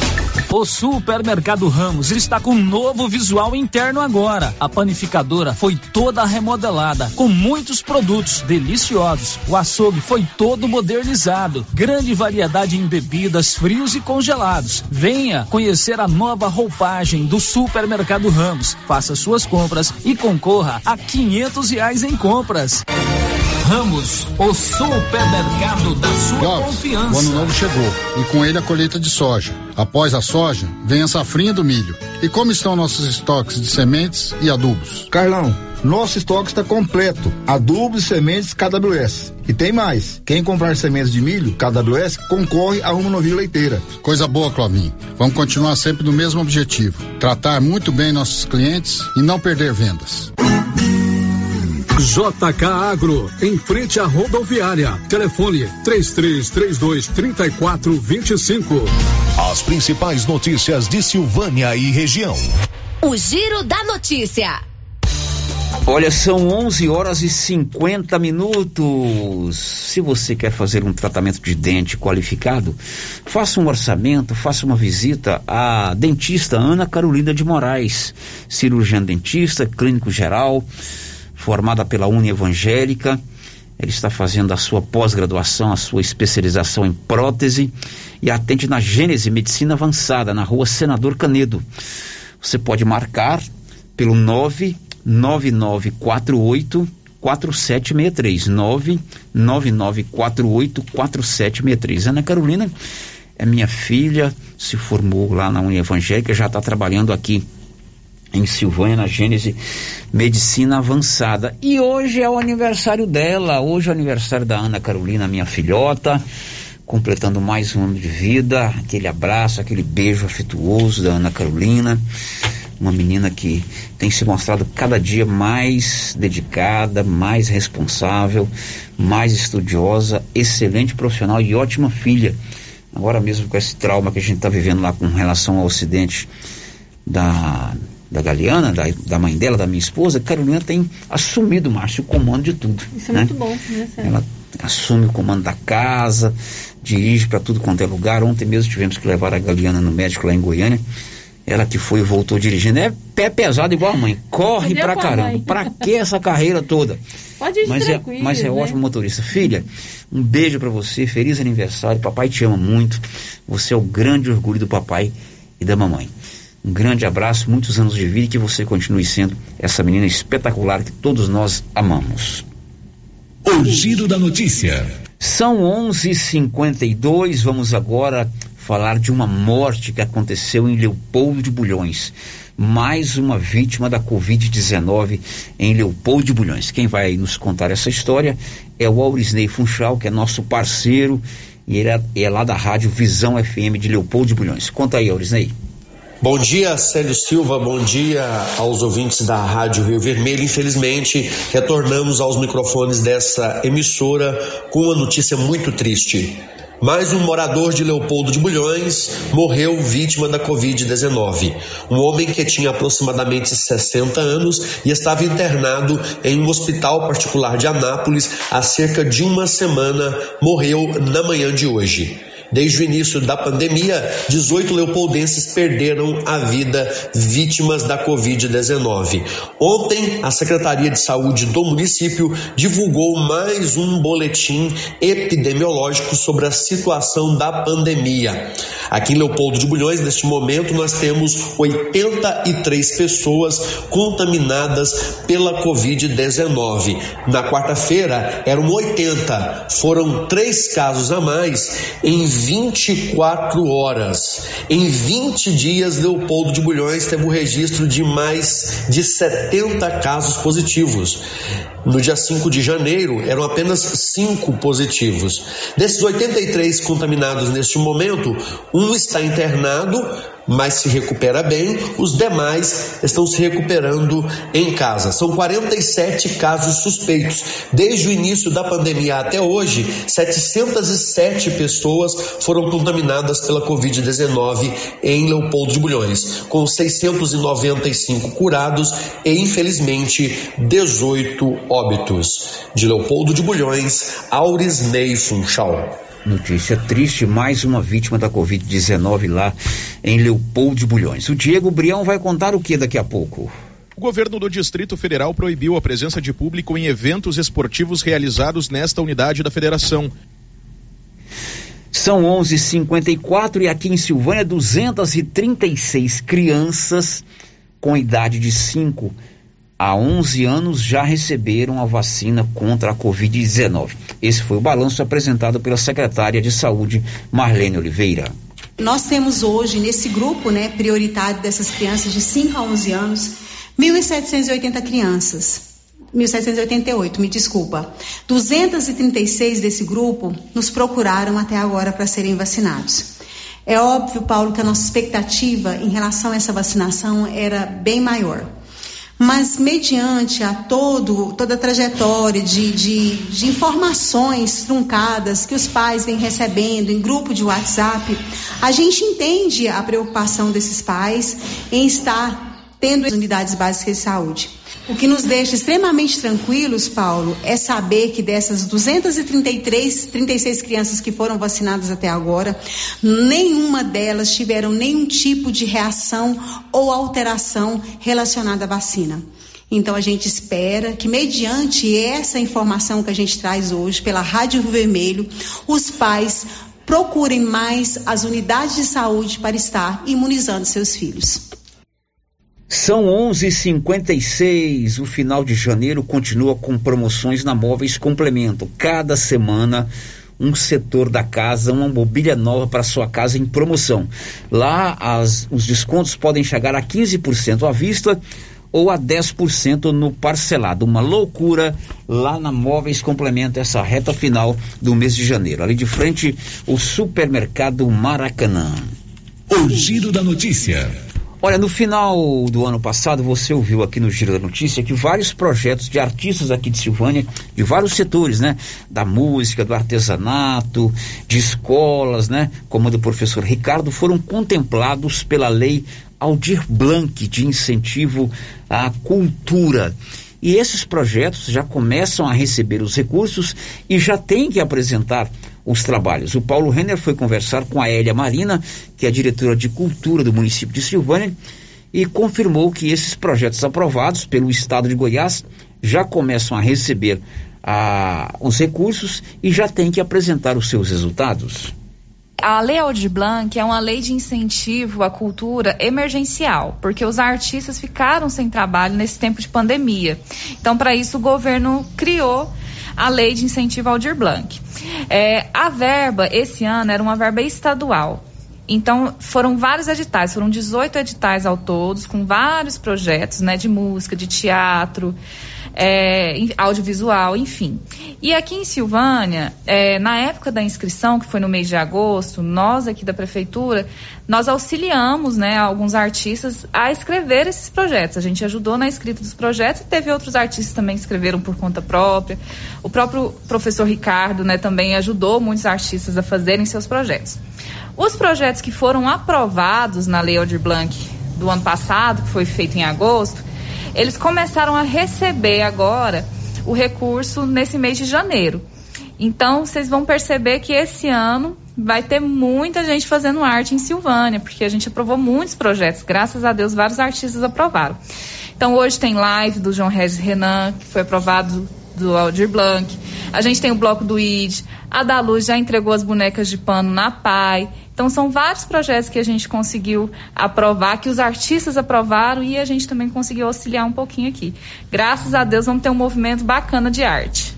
O Supermercado Ramos está com um novo visual interno agora. A panificadora foi toda remodelada, com muitos produtos deliciosos. O açougue foi todo modernizado. Grande variedade em bebidas, frios e congelados. Venha conhecer a nova roupagem do Supermercado Ramos. Faça suas compras e concorra a quinhentos reais em compras. Ramos, o supermercado da sua confiança. O ano novo chegou e com ele a colheita de soja. Após a soja, vem a safrinha do milho. E como estão nossos estoques de sementes e adubos? Carlão, nosso estoque está completo. Adubos e sementes KWS. E tem mais. Quem comprar sementes de milho KWS concorre a uma novilha leiteira. Coisa boa, Clovinho. Vamos continuar sempre no mesmo objetivo: tratar muito bem nossos clientes e não perder vendas. JK Agro, em frente à rodoviária. Telefone 3332 3425. As principais notícias de Silvânia e região. O Giro da Notícia. Olha, são 11 horas e 50 minutos. Se você quer fazer um tratamento de dente qualificado, faça um orçamento, faça uma visita à dentista Ana Carolina de Moraes, cirurgiã dentista, clínico geral, formada pela Uni Evangélica. Ele está fazendo a sua pós-graduação, a sua especialização em prótese e atende na Gênese Medicina Avançada, na rua Senador Canedo. Você pode marcar pelo 99948 4763 99948 4763. Ana Carolina é minha filha, se formou lá na Uni Evangélica, já está trabalhando aqui em Silvânia, na Gênese Medicina Avançada. E hoje é o aniversário dela, hoje é o aniversário da Ana Carolina, minha filhota, completando mais um ano de vida. Aquele abraço, aquele beijo afetuoso da Ana Carolina. Uma menina que tem se mostrado cada dia mais dedicada, mais responsável, mais estudiosa, excelente profissional e ótima filha. Agora mesmo com esse trauma que a gente está vivendo lá com relação ao acidente da da Galeana, da, da mãe dela, da minha esposa, Carolina tem assumido, Márcio, o comando de tudo. Isso é né? muito bom, né? Ela assume o comando da casa, dirige para tudo quanto é lugar. Ontem mesmo tivemos que levar a Galeana no médico lá em Goiânia. Ela que foi e voltou dirigindo. É pé pesado igual a mãe. Corre pra caramba. mãe? Pra que essa carreira toda? Pode ir Mas é, mas é né? ótimo motorista. Filha, um beijo pra você, feliz aniversário. Papai te ama muito. Você é o grande orgulho do papai e da mamãe. Um grande abraço, muitos anos de vida e que você continue sendo essa menina espetacular que todos nós amamos. O Giro da Notícia. São 11:52. Vamos agora falar de uma morte que aconteceu em Leopoldo de Bulhões. Mais uma vítima da Covid-19 em Leopoldo de Bulhões. Quem vai nos contar essa história é o Aurisney Funchal, que é nosso parceiro e ele é, é lá da rádio Visão FM de Leopoldo de Bulhões. Conta aí, Aurisney. Bom dia, Célio Silva. Bom dia aos ouvintes da Rádio Rio Vermelho. Infelizmente, retornamos aos microfones dessa emissora com uma notícia muito triste. Mais um morador de Leopoldo de Bulhões morreu vítima da Covid-19. Um homem que tinha aproximadamente 60 anos e estava internado em um hospital particular de Anápolis há cerca de uma semana morreu na manhã de hoje. Desde o início da pandemia, 18 leopoldenses perderam a vida vítimas da Covid-19. Ontem, a Secretaria de Saúde do município divulgou mais um boletim epidemiológico sobre a situação da pandemia. Aqui em Leopoldo de Bulhões, neste momento, nós temos 83 pessoas contaminadas pela Covid-19. Na quarta-feira eram 80, foram três casos a mais em 24 horas. Em 20 dias, Leopoldo de Bulhões teve o registro de mais de 70 casos positivos. No dia 5 de janeiro, eram apenas 5 positivos. Desses 83 contaminados neste momento, um está internado mas se recupera bem, os demais estão se recuperando em casa. São 47 casos suspeitos. Desde o início da pandemia até hoje, 707 pessoas foram contaminadas pela Covid-19 em Leopoldo de Bulhões, com 695 curados e, infelizmente, 18 óbitos. De Leopoldo de Bulhões, Aurisnei Funchal. Notícia triste, mais uma vítima da Covid-19 lá em Leopoldo de Bulhões. O Diego Brião vai contar o que daqui a pouco? O governo do Distrito Federal proibiu a presença de público em eventos esportivos realizados nesta unidade da federação. São 11:54 e aqui em Silvânia 236 crianças com idade de 5 há 11 anos já receberam a vacina contra a Covid-19. Esse foi o balanço apresentado pela secretária de Saúde, Marlene Oliveira. Nós temos hoje, nesse grupo né, prioritário dessas crianças de 5 a 11 anos, 1.780 crianças. 1788, me desculpa. 236 desse grupo nos procuraram até agora para serem vacinados. É óbvio, Paulo, que a nossa expectativa em relação a essa vacinação era bem maior mas mediante a todo, toda a trajetória de, de, de, informações truncadas que os pais vêm recebendo em grupo de WhatsApp, a gente entende a preocupação desses pais em estar tendo unidades básicas de saúde. O que nos deixa extremamente tranquilos, Paulo, é saber que dessas 233, 36 crianças que foram vacinadas até agora, nenhuma delas tiveram nenhum tipo de reação ou alteração relacionada à vacina. Então a gente espera que, mediante essa informação que a gente traz hoje pela Rádio Rio Vermelho, os pais procurem mais as unidades de saúde para estar imunizando seus filhos. São 11:56. O final de janeiro continua com promoções na Móveis Complemento. Cada semana um setor da casa, uma mobília nova para sua casa em promoção. Lá as, os descontos podem chegar a 15% à vista ou a 10% no parcelado. Uma loucura lá na Móveis Complemento essa reta final do mês de janeiro. Ali de frente, o supermercado Maracanã. O giro da notícia. Olha, no final do ano passado, você ouviu aqui no Giro da Notícia que vários projetos de artistas aqui de Silvânia, de vários setores, né? Da música, do artesanato, de escolas, né? Como do professor Ricardo, foram contemplados pela lei Aldir Blanc de incentivo à cultura. E esses projetos já começam a receber os recursos e já têm que apresentar os trabalhos. O Paulo Renner foi conversar com a Elia Marina, que é diretora de cultura do município de Silvânia, e confirmou que esses projetos aprovados pelo Estado de Goiás já começam a receber ah, os recursos e já têm que apresentar os seus resultados a Lei Aldir Blanc é uma lei de incentivo à cultura emergencial, porque os artistas ficaram sem trabalho nesse tempo de pandemia. Então, para isso, o governo criou a lei de incentivo ao Aldir Blanc. É, a verba, esse ano, era uma verba estadual. Então, foram vários editais, foram 18 editais ao todos, com vários projetos, né, de música, de teatro, é, audiovisual, enfim. E aqui em Silvânia, é, na época da inscrição, que foi no mês de agosto, nós aqui da prefeitura, nós auxiliamos né, alguns artistas a escrever esses projetos. A gente ajudou na escrita dos projetos e teve outros artistas também que escreveram por conta própria. O próprio professor Ricardo né, também ajudou muitos artistas a fazerem seus projetos. Os projetos que foram aprovados na Lei Aldir Blanc do ano passado, que foi feito em agosto, eles começaram a receber agora o recurso nesse mês de janeiro. Então, vocês vão perceber que esse ano vai ter muita gente fazendo arte em Silvânia, porque a gente aprovou muitos projetos. Graças a Deus, vários artistas aprovaram. Então, hoje tem live do João Regis Renan, que foi aprovado do Aldir Blanc. A gente tem o bloco do ID. A da Luz já entregou as bonecas de pano na PAI. Então são vários projetos que a gente conseguiu aprovar, que os artistas aprovaram e a gente também conseguiu auxiliar um pouquinho aqui. Graças a Deus vamos ter um movimento bacana de arte.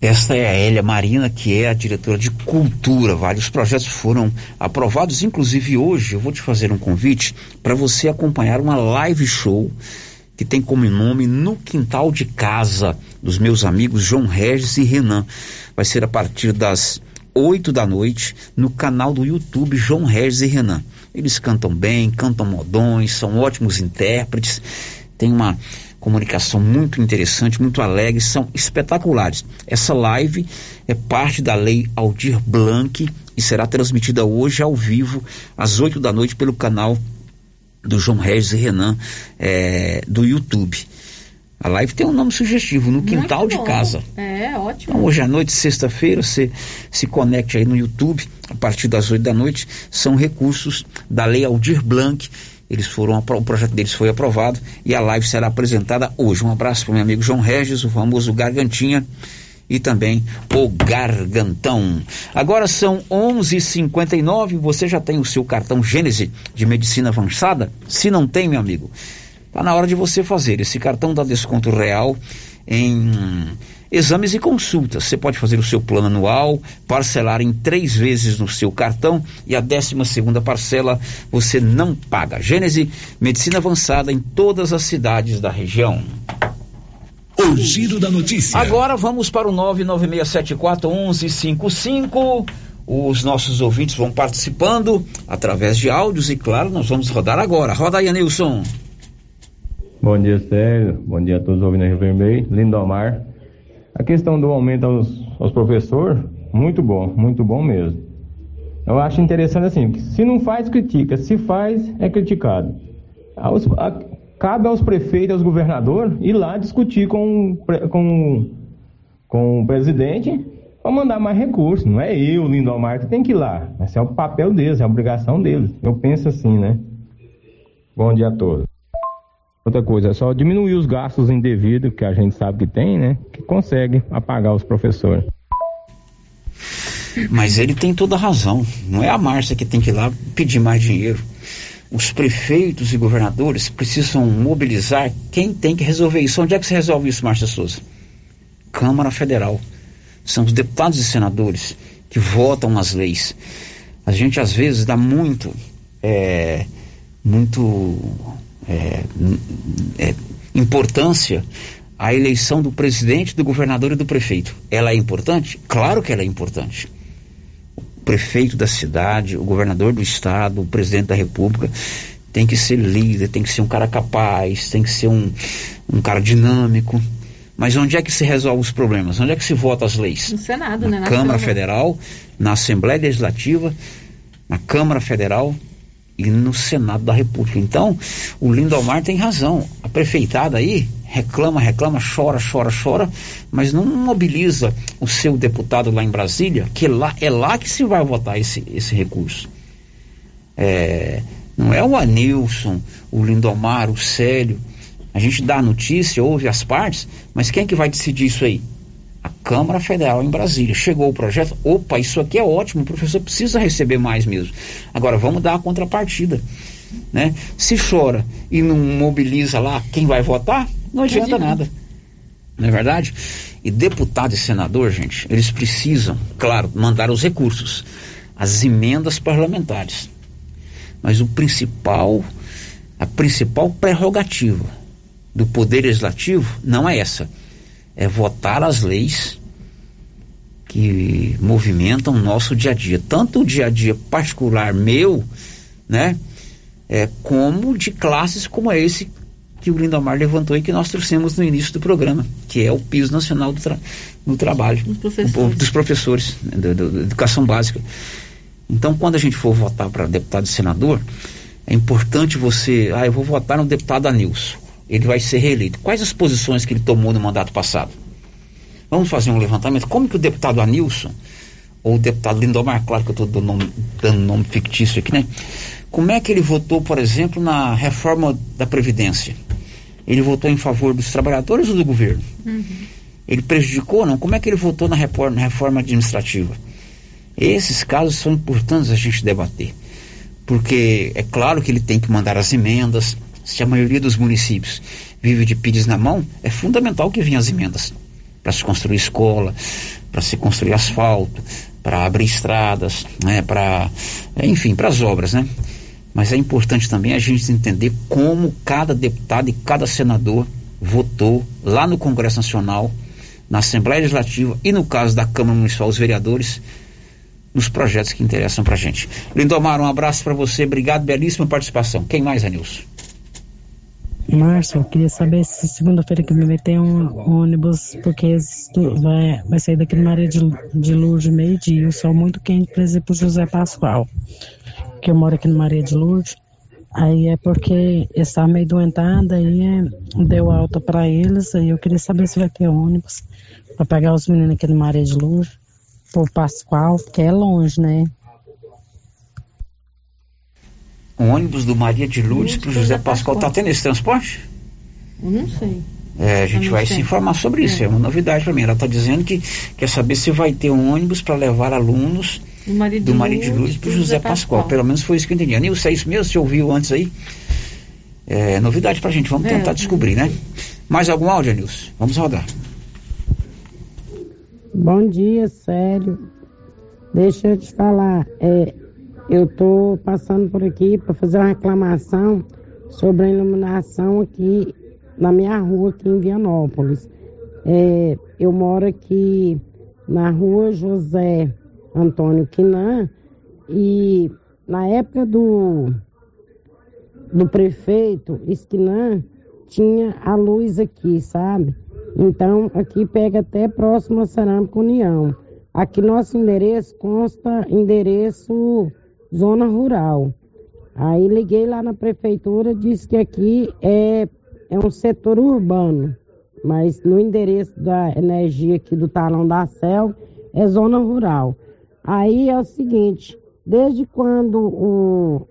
Esta é a Elia Marina, que é a diretora de cultura. Vários projetos foram aprovados, inclusive hoje eu vou te fazer um convite para você acompanhar uma live show que tem como nome No Quintal de Casa, dos meus amigos João Regis e Renan. Vai ser a partir das 8 da noite no canal do YouTube João Regis e Renan. Eles cantam bem, cantam modões, são ótimos intérpretes, tem uma comunicação muito interessante, muito alegre, são espetaculares. Essa live é parte da Lei Aldir Blanc e será transmitida hoje ao vivo às 8 da noite pelo canal do João Regis e Renan é, do YouTube. A live tem um nome sugestivo, no quintal de casa. É, ótimo. Então, hoje à noite, sexta-feira, você se conecte aí no YouTube, a partir das 8 da noite. São recursos da Lei Aldir Blanc. Eles foram, o projeto deles foi aprovado e a live será apresentada hoje. Um abraço para o meu amigo João Regis, o famoso Gargantinha e também o Gargantão. Agora são 11:59. Você já tem o seu cartão Gênese de medicina avançada? Se não tem, meu amigo, tá na hora de você fazer. Esse cartão dá desconto real em exames e consultas. Você pode fazer o seu plano anual, parcelar em três vezes no seu cartão e a décima segunda parcela você não paga. Gênese, medicina avançada em todas as cidades da região. O giro da notícia. Agora vamos para o 996741155. Os nossos ouvintes vão participando através de áudios e, claro, nós vamos rodar agora. Roda aí, Nilson. Bom dia, Sérgio. Bom dia a todos ouvindo Rio Vermelho. Lindomar. A questão do aumento aos, aos professores, muito bom, muito bom mesmo. Eu acho interessante assim, se não faz, critica. Se faz, é criticado. Aos, a, cabe aos prefeitos, aos governadores, ir lá discutir com, com, com o presidente para mandar mais recursos. Não é eu, Lindomar, que tem que ir lá. Esse é o papel deles, é a obrigação deles. Eu penso assim, né? Bom dia a todos. Outra coisa, é só diminuir os gastos indevidos que a gente sabe que tem, né? Que consegue apagar os professores. Mas ele tem toda a razão. Não é a Márcia que tem que ir lá pedir mais dinheiro. Os prefeitos e governadores precisam mobilizar quem tem que resolver isso. Onde é que se resolve isso, Márcia Souza? Câmara Federal. São os deputados e senadores que votam as leis. A gente às vezes dá muito, é, muito é, é, importância à eleição do presidente, do governador e do prefeito. Ela é importante? Claro que ela é importante. O prefeito da cidade, o governador do estado, o presidente da república tem que ser líder, tem que ser um cara capaz, tem que ser um, um cara dinâmico. Mas onde é que se resolve os problemas? Onde é que se vota as leis? No Senado, na né? Na Câmara Federal, na Assembleia Legislativa, na Câmara Federal e no Senado da República. Então, o Lindomar tem razão. A prefeitada aí reclama, reclama, chora, chora, chora, mas não mobiliza o seu deputado lá em Brasília, que lá, é lá que se vai votar esse, esse recurso. É, não é o Anilson, o Lindomar, o Célio. A gente dá a notícia, ouve as partes, mas quem é que vai decidir isso aí? A Câmara Federal em Brasília. Chegou o projeto, opa, isso aqui é ótimo, o professor precisa receber mais mesmo. Agora vamos dar a contrapartida. Né? Se chora e não mobiliza lá quem vai votar, não adianta nada. Não é verdade? E deputado e senador, gente, eles precisam, claro, mandar os recursos, as emendas parlamentares. Mas o principal, a principal prerrogativa do Poder Legislativo não é essa é votar as leis que movimentam o nosso dia a dia, tanto o dia a dia particular meu, né, é, como de classes como esse que o Lindomar levantou e que nós trouxemos no início do programa, que é o piso nacional do, tra do trabalho dos professores, dos professores né, da, da educação básica. Então, quando a gente for votar para deputado e senador, é importante você, ah, eu vou votar no deputado Anilson ele vai ser reeleito. Quais as posições que ele tomou no mandato passado? Vamos fazer um levantamento. Como que o deputado Anilson, ou o deputado Lindomar, claro que eu estou dando nome, dando nome fictício aqui, né? Como é que ele votou, por exemplo, na reforma da Previdência? Ele votou em favor dos trabalhadores ou do governo? Uhum. Ele prejudicou ou não? Como é que ele votou na reforma, na reforma administrativa? Esses casos são importantes a gente debater, porque é claro que ele tem que mandar as emendas. Se a maioria dos municípios vive de pires na mão, é fundamental que venham as emendas para se construir escola, para se construir asfalto, para abrir estradas, né, para, enfim, para as obras, né? Mas é importante também a gente entender como cada deputado e cada senador votou lá no Congresso Nacional, na Assembleia Legislativa e no caso da Câmara Municipal, os vereadores, nos projetos que interessam para a gente. Lindomar, um abraço para você, obrigado, belíssima participação. Quem mais, Anilson? Márcio, eu queria saber se segunda-feira que vem tem um ônibus, porque vai, vai sair daqui de Maria de, de Lourdes meio-dia, o sol muito quente ir para José Pascoal, que eu moro aqui no Maria de Lourdes. Aí é porque está meio doentada, aí é, deu alta para eles, aí eu queria saber se vai ter ônibus para pegar os meninos aqui no Maria de Lourdes, por Pascoal, porque é longe, né? Um ônibus do Maria de Lourdes para o José Pascoal. Está tendo esse transporte? Eu não sei. É, a gente vai sei. se informar sobre isso, é, é uma novidade para mim. Ela está dizendo que quer saber se vai ter um ônibus para levar alunos do Maria de, Lourdes para o José, Pascoal. Pascoal. Pelo menos foi isso que eu entendi. Nilson, é isso mesmo? Você ouviu antes aí? É novidade para a gente, vamos é, tentar descobrir, né? Mais algum áudio, Nilson? Vamos rodar. Bom dia, sério. Deixa eu te falar. É, eu estou passando por aqui para fazer uma reclamação sobre a iluminação aqui na minha rua, aqui em Vianópolis. É, eu moro aqui na rua José Antônio Quinan e na época do, do prefeito Esquinan tinha a luz aqui, sabe? Então aqui pega até próximo a Cerâmica União. Aqui nosso endereço consta endereço zona rural. Aí liguei lá na prefeitura, disse que aqui é, é um setor urbano, mas no endereço da energia aqui do Talão da Cel é zona rural. Aí é o seguinte, desde quando o,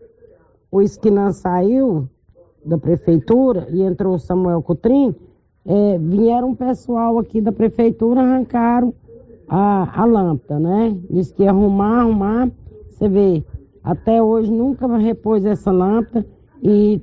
o Esquinan saiu da prefeitura e entrou o Samuel Cotrim, é, vieram um pessoal aqui da prefeitura, arrancaram a, a lâmpada, né? Diz que ia arrumar, arrumar. Você vê, até hoje nunca repôs essa lâmpada e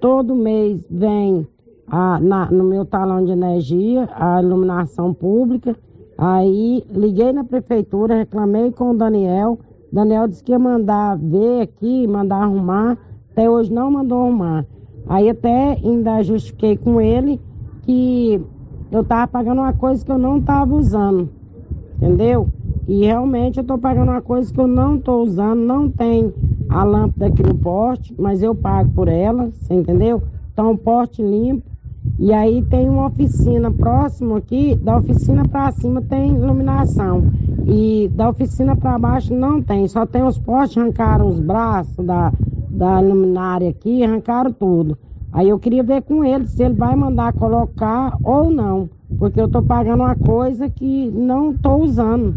todo mês vem a, na, no meu talão de energia a iluminação pública. Aí liguei na prefeitura, reclamei com o Daniel. Daniel disse que ia mandar ver aqui, mandar arrumar. Até hoje não mandou arrumar. Aí até ainda justifiquei com ele que eu estava pagando uma coisa que eu não estava usando. Entendeu? E realmente eu estou pagando uma coisa que eu não estou usando, não tem a lâmpada aqui no poste, mas eu pago por ela, você entendeu? Então, um poste limpo. E aí tem uma oficina próximo aqui, da oficina para cima tem iluminação. E da oficina para baixo não tem, só tem os postes, arrancaram os braços da, da luminária aqui, arrancaram tudo. Aí eu queria ver com ele se ele vai mandar colocar ou não, porque eu estou pagando uma coisa que não estou usando.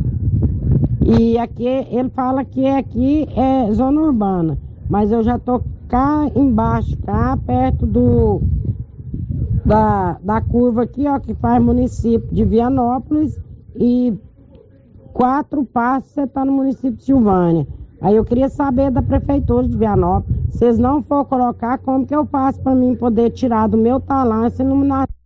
E aqui ele fala que aqui é zona urbana, mas eu já tô cá embaixo, cá perto do da, da curva aqui, ó, que faz município de Vianópolis e quatro passos você tá no município de Silvânia. Aí eu queria saber da prefeitura de Vianópolis, se eles não for colocar, como que eu faço para mim poder tirar do meu talão essa iluminação?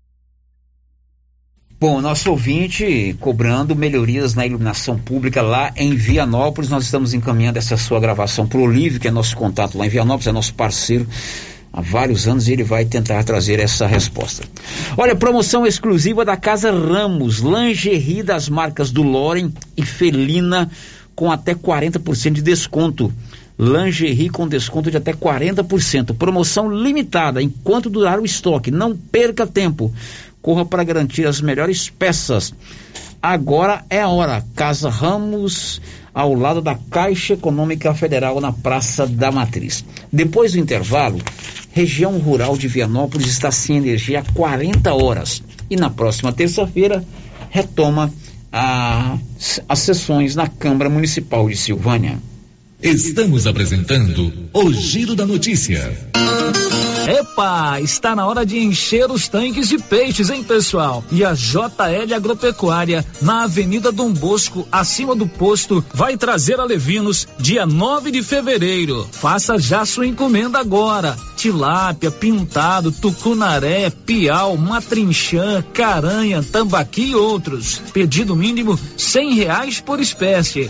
Bom, nosso ouvinte cobrando melhorias na iluminação pública lá em Vianópolis. Nós estamos encaminhando essa sua gravação para o Olívio, que é nosso contato lá em Vianópolis, é nosso parceiro há vários anos e ele vai tentar trazer essa resposta. Olha, promoção exclusiva da Casa Ramos, lingerie das marcas do Loren e Felina com até 40% de desconto. Lingerie com desconto de até 40%. Promoção limitada enquanto durar o estoque. Não perca tempo corra para garantir as melhores peças. Agora é a hora. Casa Ramos, ao lado da Caixa Econômica Federal, na Praça da Matriz. Depois do intervalo, região rural de Vianópolis está sem energia há 40 horas. E na próxima terça-feira, retoma a, as sessões na Câmara Municipal de Silvânia. Estamos apresentando o Giro da Notícia. Epa, está na hora de encher os tanques de peixes, hein, pessoal? E a JL Agropecuária, na Avenida Dom Bosco, acima do posto, vai trazer a Levinos dia 9 de fevereiro. Faça já sua encomenda agora. Tilápia, pintado, tucunaré, piau, matrinchã, caranha, tambaqui e outros. Pedido mínimo cem reais por espécie.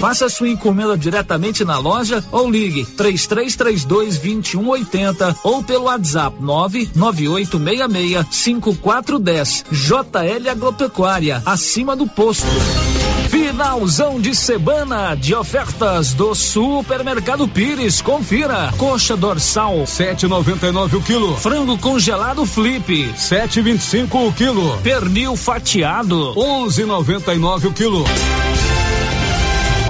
Faça sua encomenda diretamente na loja ou ligue 3332 2180 ou pelo WhatsApp 99866 5410. JL Agropecuária, acima do posto. Finalzão de semana de ofertas do Supermercado Pires. Confira. Coxa dorsal 7,99 o quilo. Frango congelado flip 7,25 o quilo. Pernil fatiado 11,99 o quilo.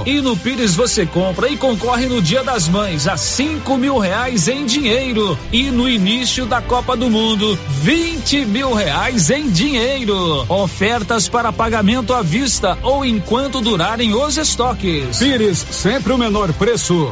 E no Pires você compra e concorre no Dia das Mães a cinco mil reais em dinheiro. E no início da Copa do Mundo, 20 mil reais em dinheiro. Ofertas para pagamento à vista ou enquanto durarem os estoques. Pires, sempre o menor preço.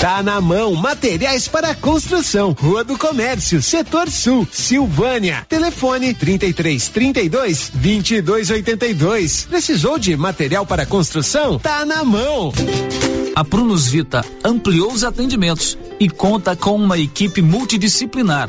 Tá na mão, materiais para construção, Rua do Comércio, Setor Sul, Silvânia. Telefone 33 32 22 82. Precisou de material para construção? Tá na mão. A Prunus Vita ampliou os atendimentos e conta com uma equipe multidisciplinar,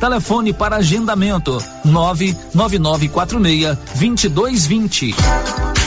Telefone para agendamento: 99946 2220.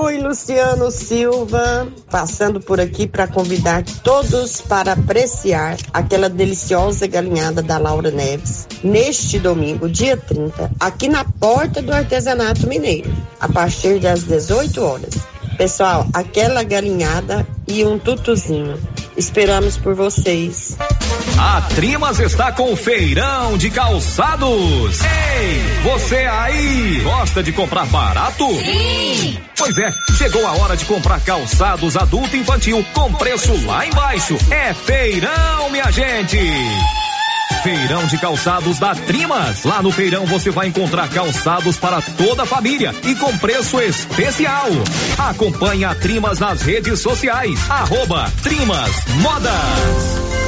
Oi, Luciano Silva, passando por aqui para convidar todos para apreciar aquela deliciosa galinhada da Laura Neves neste domingo, dia 30, aqui na porta do Artesanato Mineiro, a partir das 18 horas. Pessoal, aquela galinhada e um tutuzinho. Esperamos por vocês. A Trimas está com o feirão de calçados. Ei, você aí, gosta de comprar barato? Sim! Pois é, chegou a hora de comprar calçados adulto e infantil com preço lá embaixo. É feirão, minha gente! Feirão de calçados da Trimas. Lá no feirão você vai encontrar calçados para toda a família e com preço especial. Acompanhe a Trimas nas redes sociais. Arroba Trimas Modas.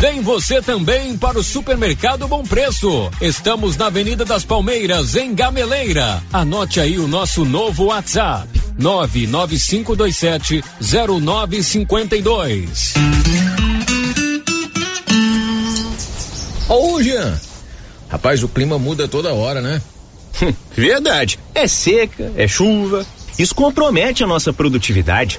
Vem você também para o Supermercado Bom Preço. Estamos na Avenida das Palmeiras, em Gameleira. Anote aí o nosso novo WhatsApp: 995270952. Ô, Jean. Rapaz, o clima muda toda hora, né? Verdade. É seca, é chuva. Isso compromete a nossa produtividade.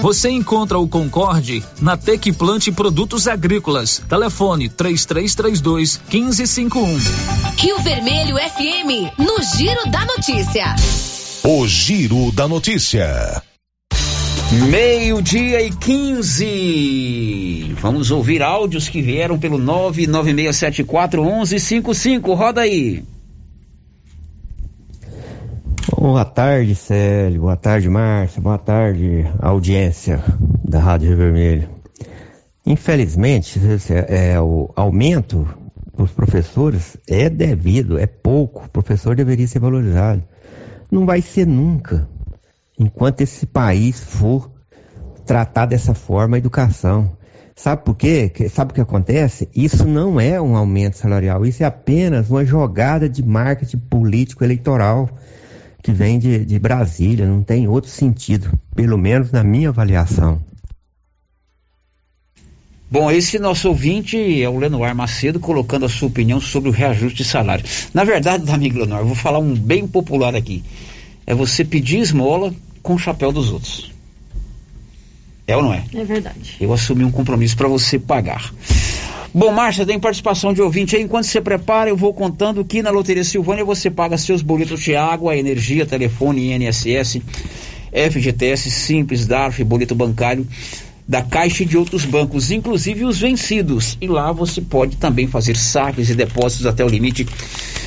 Você encontra o Concorde na Tec Plante Produtos Agrícolas. Telefone 3332 1551. Rio Vermelho FM, no Giro da Notícia. O Giro da Notícia. Meio-dia e 15. Vamos ouvir áudios que vieram pelo 99674 1155. Roda aí. Boa tarde, Célio. Boa tarde, Márcia. Boa tarde, audiência da Rádio Rio Vermelho. Infelizmente, é, o aumento dos professores é devido, é pouco. O professor deveria ser valorizado. Não vai ser nunca, enquanto esse país for tratar dessa forma a educação. Sabe por quê? Sabe o que acontece? Isso não é um aumento salarial, isso é apenas uma jogada de marketing político eleitoral que vem de, de Brasília, não tem outro sentido, pelo menos na minha avaliação. Bom, esse nosso ouvinte é o Lenoir Macedo colocando a sua opinião sobre o reajuste de salário. Na verdade, amigo Lenoir, eu vou falar um bem popular aqui. É você pedir esmola com o chapéu dos outros. É ou não é? É verdade. Eu assumi um compromisso para você pagar. Bom, Márcia, tem participação de ouvinte aí. Enquanto você prepara, eu vou contando que na Loteria Silvânia você paga seus boletos de água, energia, telefone, INSS, FGTS, Simples, DARF, boleto bancário da Caixa e de outros bancos, inclusive os vencidos. E lá você pode também fazer saques e depósitos até o limite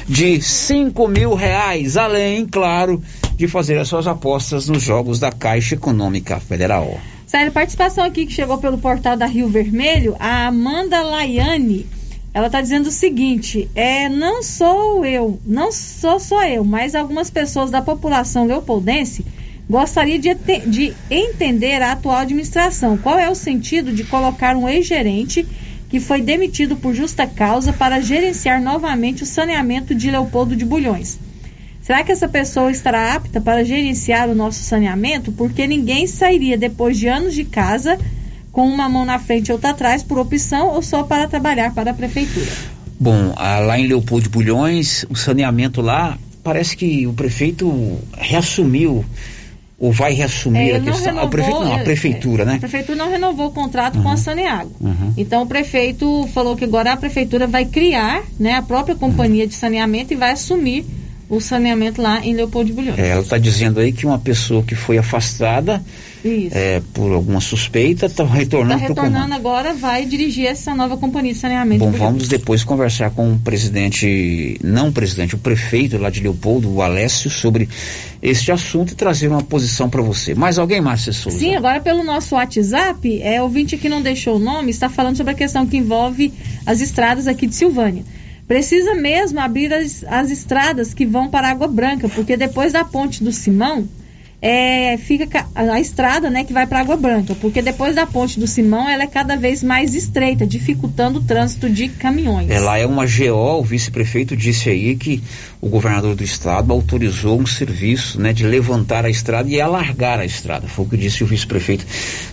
de cinco mil reais, além, claro, de fazer as suas apostas nos jogos da Caixa Econômica Federal. Sério, participação aqui que chegou pelo portal da Rio Vermelho, a Amanda Laiane. Ela está dizendo o seguinte: é, não sou eu, não sou só eu, mas algumas pessoas da população leopoldense gostaria de, de entender a atual administração. Qual é o sentido de colocar um ex-gerente que foi demitido por justa causa para gerenciar novamente o saneamento de Leopoldo de Bulhões? Será que essa pessoa estará apta para gerenciar o nosso saneamento? Porque ninguém sairia depois de anos de casa com uma mão na frente e outra atrás por opção ou só para trabalhar para a prefeitura? Bom, lá em Leopoldo de Bulhões, o saneamento lá, parece que o prefeito reassumiu ou vai reassumir é, a questão? Renovou, o prefeito não, a prefeitura, é, né? A prefeitura não renovou o contrato Uhum. com a Saneago. Uhum. Então o prefeito falou que agora a prefeitura vai criar né, a própria companhia de saneamento e vai assumir o saneamento lá em Leopoldo de Bulhões. É, ela está dizendo aí que uma pessoa que foi afastada é, por alguma suspeita está retornando Está retornando agora, vai dirigir essa nova companhia de saneamento. Bom, de vamos depois conversar com o presidente, não o presidente, o prefeito lá de Leopoldo, o Alessio, sobre este assunto e trazer uma posição para você. Mais alguém, Márcia Souza? Sim, agora pelo nosso WhatsApp, é, ouvinte que não deixou o nome, está falando sobre a questão que envolve as estradas aqui de Silvânia. Precisa mesmo abrir as, as estradas que vão para Água Branca, porque depois da ponte do Simão, é, fica ca- a, a estrada né, que vai para Água Branca, porque depois da ponte do Simão ela é cada vez mais estreita, dificultando o trânsito de caminhões. É, lá é uma GO, o vice-prefeito disse aí que o governador do estado autorizou um serviço né, de levantar a estrada e alargar a estrada. Foi o que disse o vice-prefeito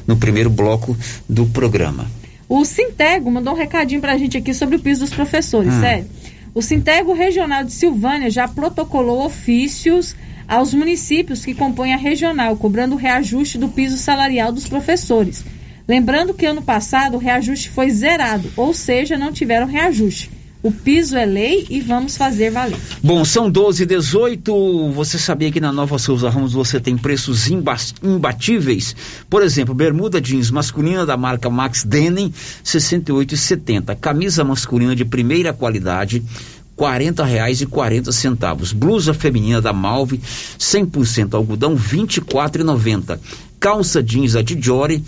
no primeiro bloco do programa. O Sintego mandou um recadinho pra gente aqui sobre o piso dos professores, Hum. sério. O Sintego Regional de Silvânia já protocolou ofícios aos municípios que compõem a regional, cobrando o reajuste do piso salarial dos professores. Lembrando que ano passado o reajuste foi zerado, ou seja, não tiveram reajuste. O piso é lei e vamos fazer valer. Bom, são 12 e 18. Você sabia que na Nova Souza Ramos você tem preços imba- imbatíveis? Por exemplo, bermuda jeans masculina da marca Max Denim, R$ 68,70. Camisa masculina de primeira qualidade, R$ 40,40 centavos. Blusa feminina da Malve, 100% algodão, R$ 24,90. Calça jeans a Dijori,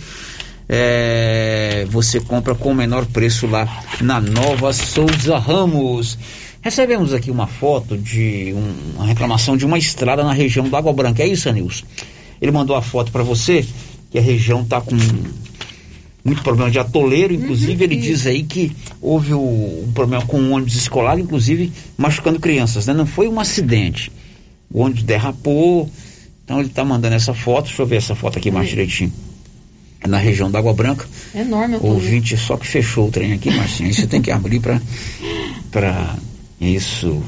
é, você compra com o menor preço lá na Nova Souza Ramos. Recebemos aqui uma foto de um- uma reclamação de uma estrada na região da Água Branca. É isso, Anilson? Ele mandou a foto para você que a região está com muito problema de atoleiro, inclusive ele diz aí que houve o, um problema com um ônibus escolar, inclusive machucando crianças, né? Não foi um acidente. O ônibus derrapou, então ele está mandando essa foto, deixa eu ver essa foto aqui mais direitinho. É na região da Água Branca. É enorme atoleiro. ouvinte só que fechou o trem aqui, Marcinho. Aí você tem que abrir para para isso.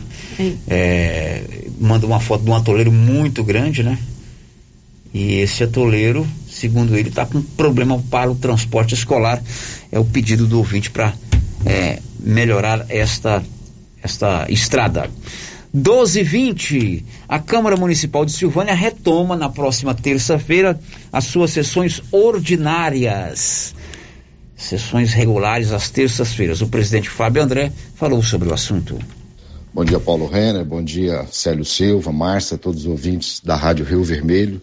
É, manda uma foto de um atoleiro muito grande, né? E esse atoleiro, segundo ele, está com problema para o transporte escolar. É o pedido do ouvinte para melhorar esta, esta estrada. 12h20, a Câmara Municipal de Silvânia retoma na próxima terça-feira as suas sessões ordinárias. Sessões regulares às terças-feiras. O presidente Fábio André falou sobre o assunto. Bom dia, Paulo Renner. Bom dia, Célio Silva, Márcia, todos os ouvintes da Rádio Rio Vermelho.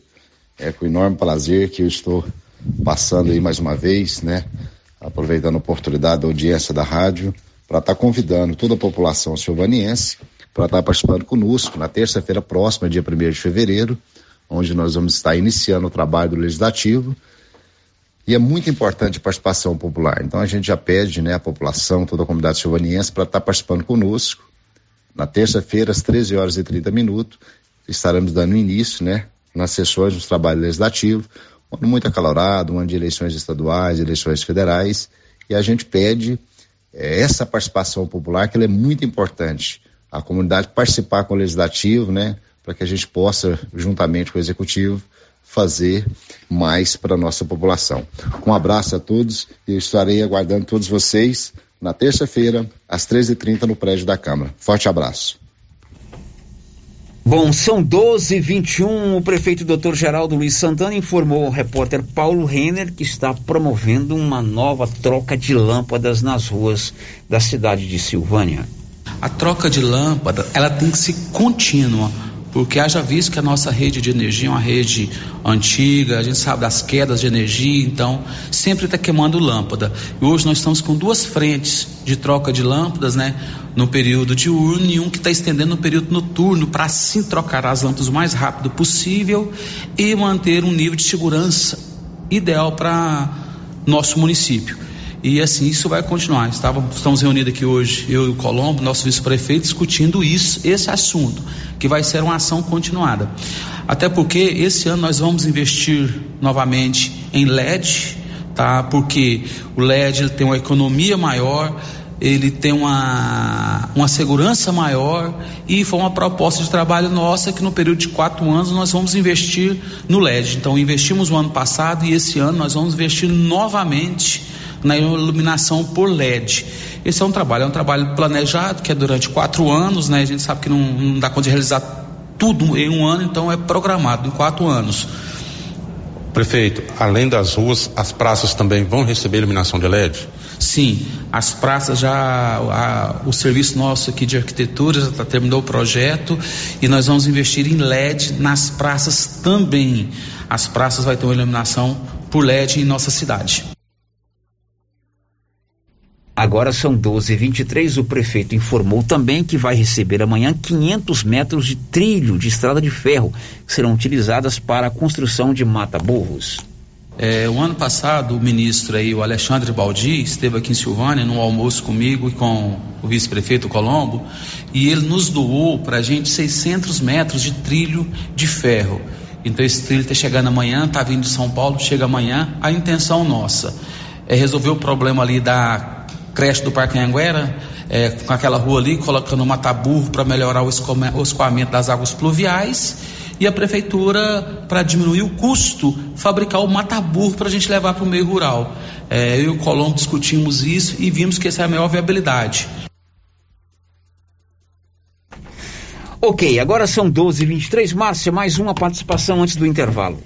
É com enorme prazer que eu estou passando aí mais uma vez, né? Aproveitando a oportunidade da audiência da rádio, para estar convidando toda a população silvaniense para estar participando conosco na terça-feira próxima, dia 1 de fevereiro, onde nós vamos estar iniciando o trabalho do Legislativo. E é muito importante a participação popular. Então a gente já pede né, a população, toda a comunidade silvaniense, para estar participando conosco. Na terça-feira, às 13 horas e 30 minutos, estaremos dando início né, nas sessões dos trabalhos legislativos, ano muito acalorado, um ano de eleições estaduais, eleições federais, e a gente pede eh, essa participação popular, que é muito importante. A comunidade participar com o legislativo, né, para que a gente possa, juntamente com o executivo, fazer mais para a nossa população. Um abraço a todos e eu estarei aguardando todos vocês na terça-feira, às 13h30, no prédio da Câmara. Forte abraço. Bom, são 12 e 21 O prefeito Dr. Geraldo Luiz Santana informou ao repórter Paulo Renner que está promovendo uma nova troca de lâmpadas nas ruas da cidade de Silvânia. A troca de lâmpada, ela tem que ser contínua, porque haja visto que a nossa rede de energia é uma rede antiga, a gente sabe das quedas de energia, então sempre está queimando lâmpada. E hoje nós estamos com duas frentes de troca de lâmpadas, né? No período diurno e um que está estendendo no período noturno, para assim trocar as lâmpadas o mais rápido possível e manter um nível de segurança ideal para nosso município. E assim isso vai continuar. Estamos reunidos aqui hoje, eu e o Colombo, nosso vice-prefeito, discutindo isso, esse assunto, que vai ser uma ação continuada. Até porque esse ano nós vamos investir novamente em LED, tá? Porque o LED tem uma economia maior, ele tem uma, uma segurança maior e foi uma proposta de trabalho nossa que no período de quatro anos nós vamos investir no LED. Então investimos no ano passado e esse ano nós vamos investir novamente na iluminação por LED. Esse é um trabalho, é um trabalho planejado, que é durante quatro anos, né? A gente sabe que não, não dá conta de realizar tudo em um ano, então é programado em quatro anos. Prefeito, além das ruas, as praças também vão receber iluminação de LED? Sim, as praças já, a, o serviço nosso aqui de arquitetura já tá, terminou o projeto e nós vamos investir em LED nas praças também. As praças vai ter uma iluminação por LED em nossa cidade. Agora são 12h23. O prefeito informou também que vai receber amanhã 500 metros de trilho de estrada de ferro que serão utilizadas para a construção de mata-burros. É, o ano passado, o ministro aí, o Alexandre Baldi, esteve aqui em Silvânia no almoço comigo e com o vice-prefeito Colombo, e ele nos doou para a gente 600 metros de trilho de ferro. Então esse trilho está chegando amanhã, está vindo de São Paulo, chega amanhã. A intenção nossa é resolver o problema ali da creche do Parque Anguera, é, com aquela rua ali, colocando um mataburro para melhorar o escoamento das águas pluviais e a prefeitura, para diminuir o custo, fabricar o mataburro para a gente levar para o meio rural. É, eu e o Colombo discutimos isso e vimos que essa é a maior viabilidade. Ok, agora são 12h23. Márcia, mais uma participação antes do intervalo.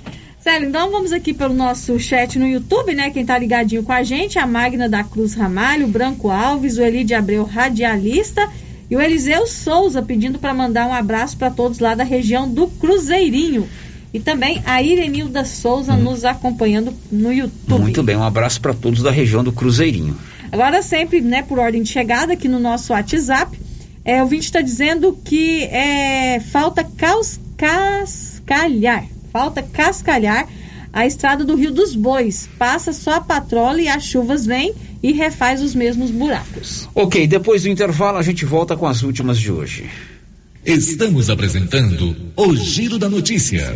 Sério, então vamos aqui pelo nosso chat no YouTube, né? Quem tá ligadinho com a gente, a Magna da Cruz Ramalho, o Branco Alves, o Eli de Abreu, radialista, e o Eliseu Souza pedindo para mandar um abraço para todos lá da região do Cruzeirinho. E também a Irenilda Souza hum. nos acompanhando no YouTube. Muito bem, um abraço para todos da região do Cruzeirinho. Agora, sempre, né, por ordem de chegada, aqui no nosso WhatsApp, é, o vídeo está dizendo que é, falta caus, cascalhar falta cascalhar a estrada do Rio dos Bois. Passa só a patrola e as chuvas vêm e refaz os mesmos buracos. Ok, depois do intervalo a gente volta com as últimas de hoje. Estamos apresentando o Giro da Notícia.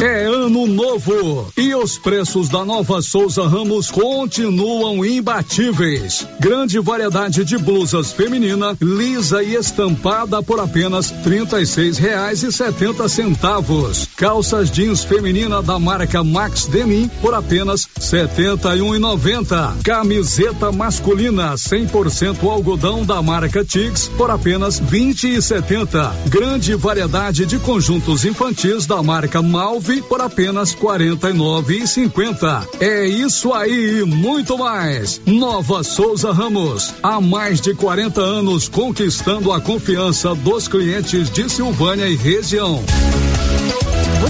É ano novo e os preços da Nova Souza Ramos continuam imbatíveis. Grande variedade de blusas feminina, lisa e estampada por apenas trinta e reais e setenta centavos. Calças jeans feminina da marca Max Denim por apenas setenta e um e noventa. Camiseta masculina 100% algodão da marca Tix por apenas vinte e setenta. Grande variedade de conjuntos infantis da marca Malve por apenas quarenta e nove e cinquenta. É isso aí e muito mais. Nova Souza Ramos, há mais de 40 anos conquistando a confiança dos clientes de Silvânia e região.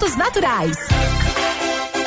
produtos naturais.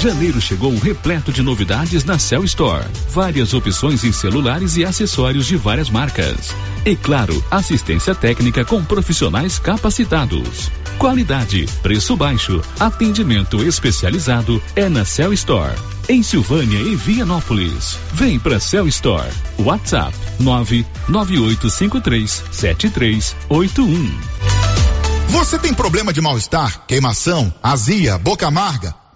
Janeiro chegou repleto de novidades na Cell Store. Várias opções em celulares e acessórios de várias marcas. E claro, assistência técnica com profissionais capacitados. Qualidade, preço baixo, atendimento especializado é na Cell Store. Em Silvânia e Vianópolis. Vem pra Cell Store. WhatsApp 99853 7381. Você tem problema de mal-estar, queimação, azia, boca amarga?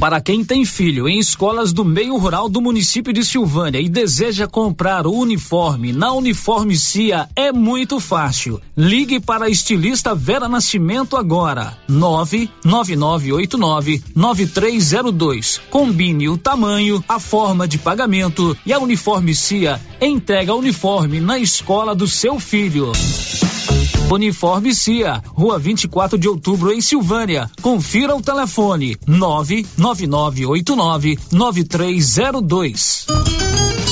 Para quem tem filho em escolas do meio rural do município de Silvânia e deseja comprar o uniforme na Uniforme Cia, é muito fácil. Ligue para a estilista Vera Nascimento agora. 99989-9302. Combine o tamanho, a forma de pagamento e a Uniforme Cia entrega o uniforme na escola do seu filho. Uniforme Cia, Rua 24 de Outubro, em Silvânia. Confira o telefone 99989 9302.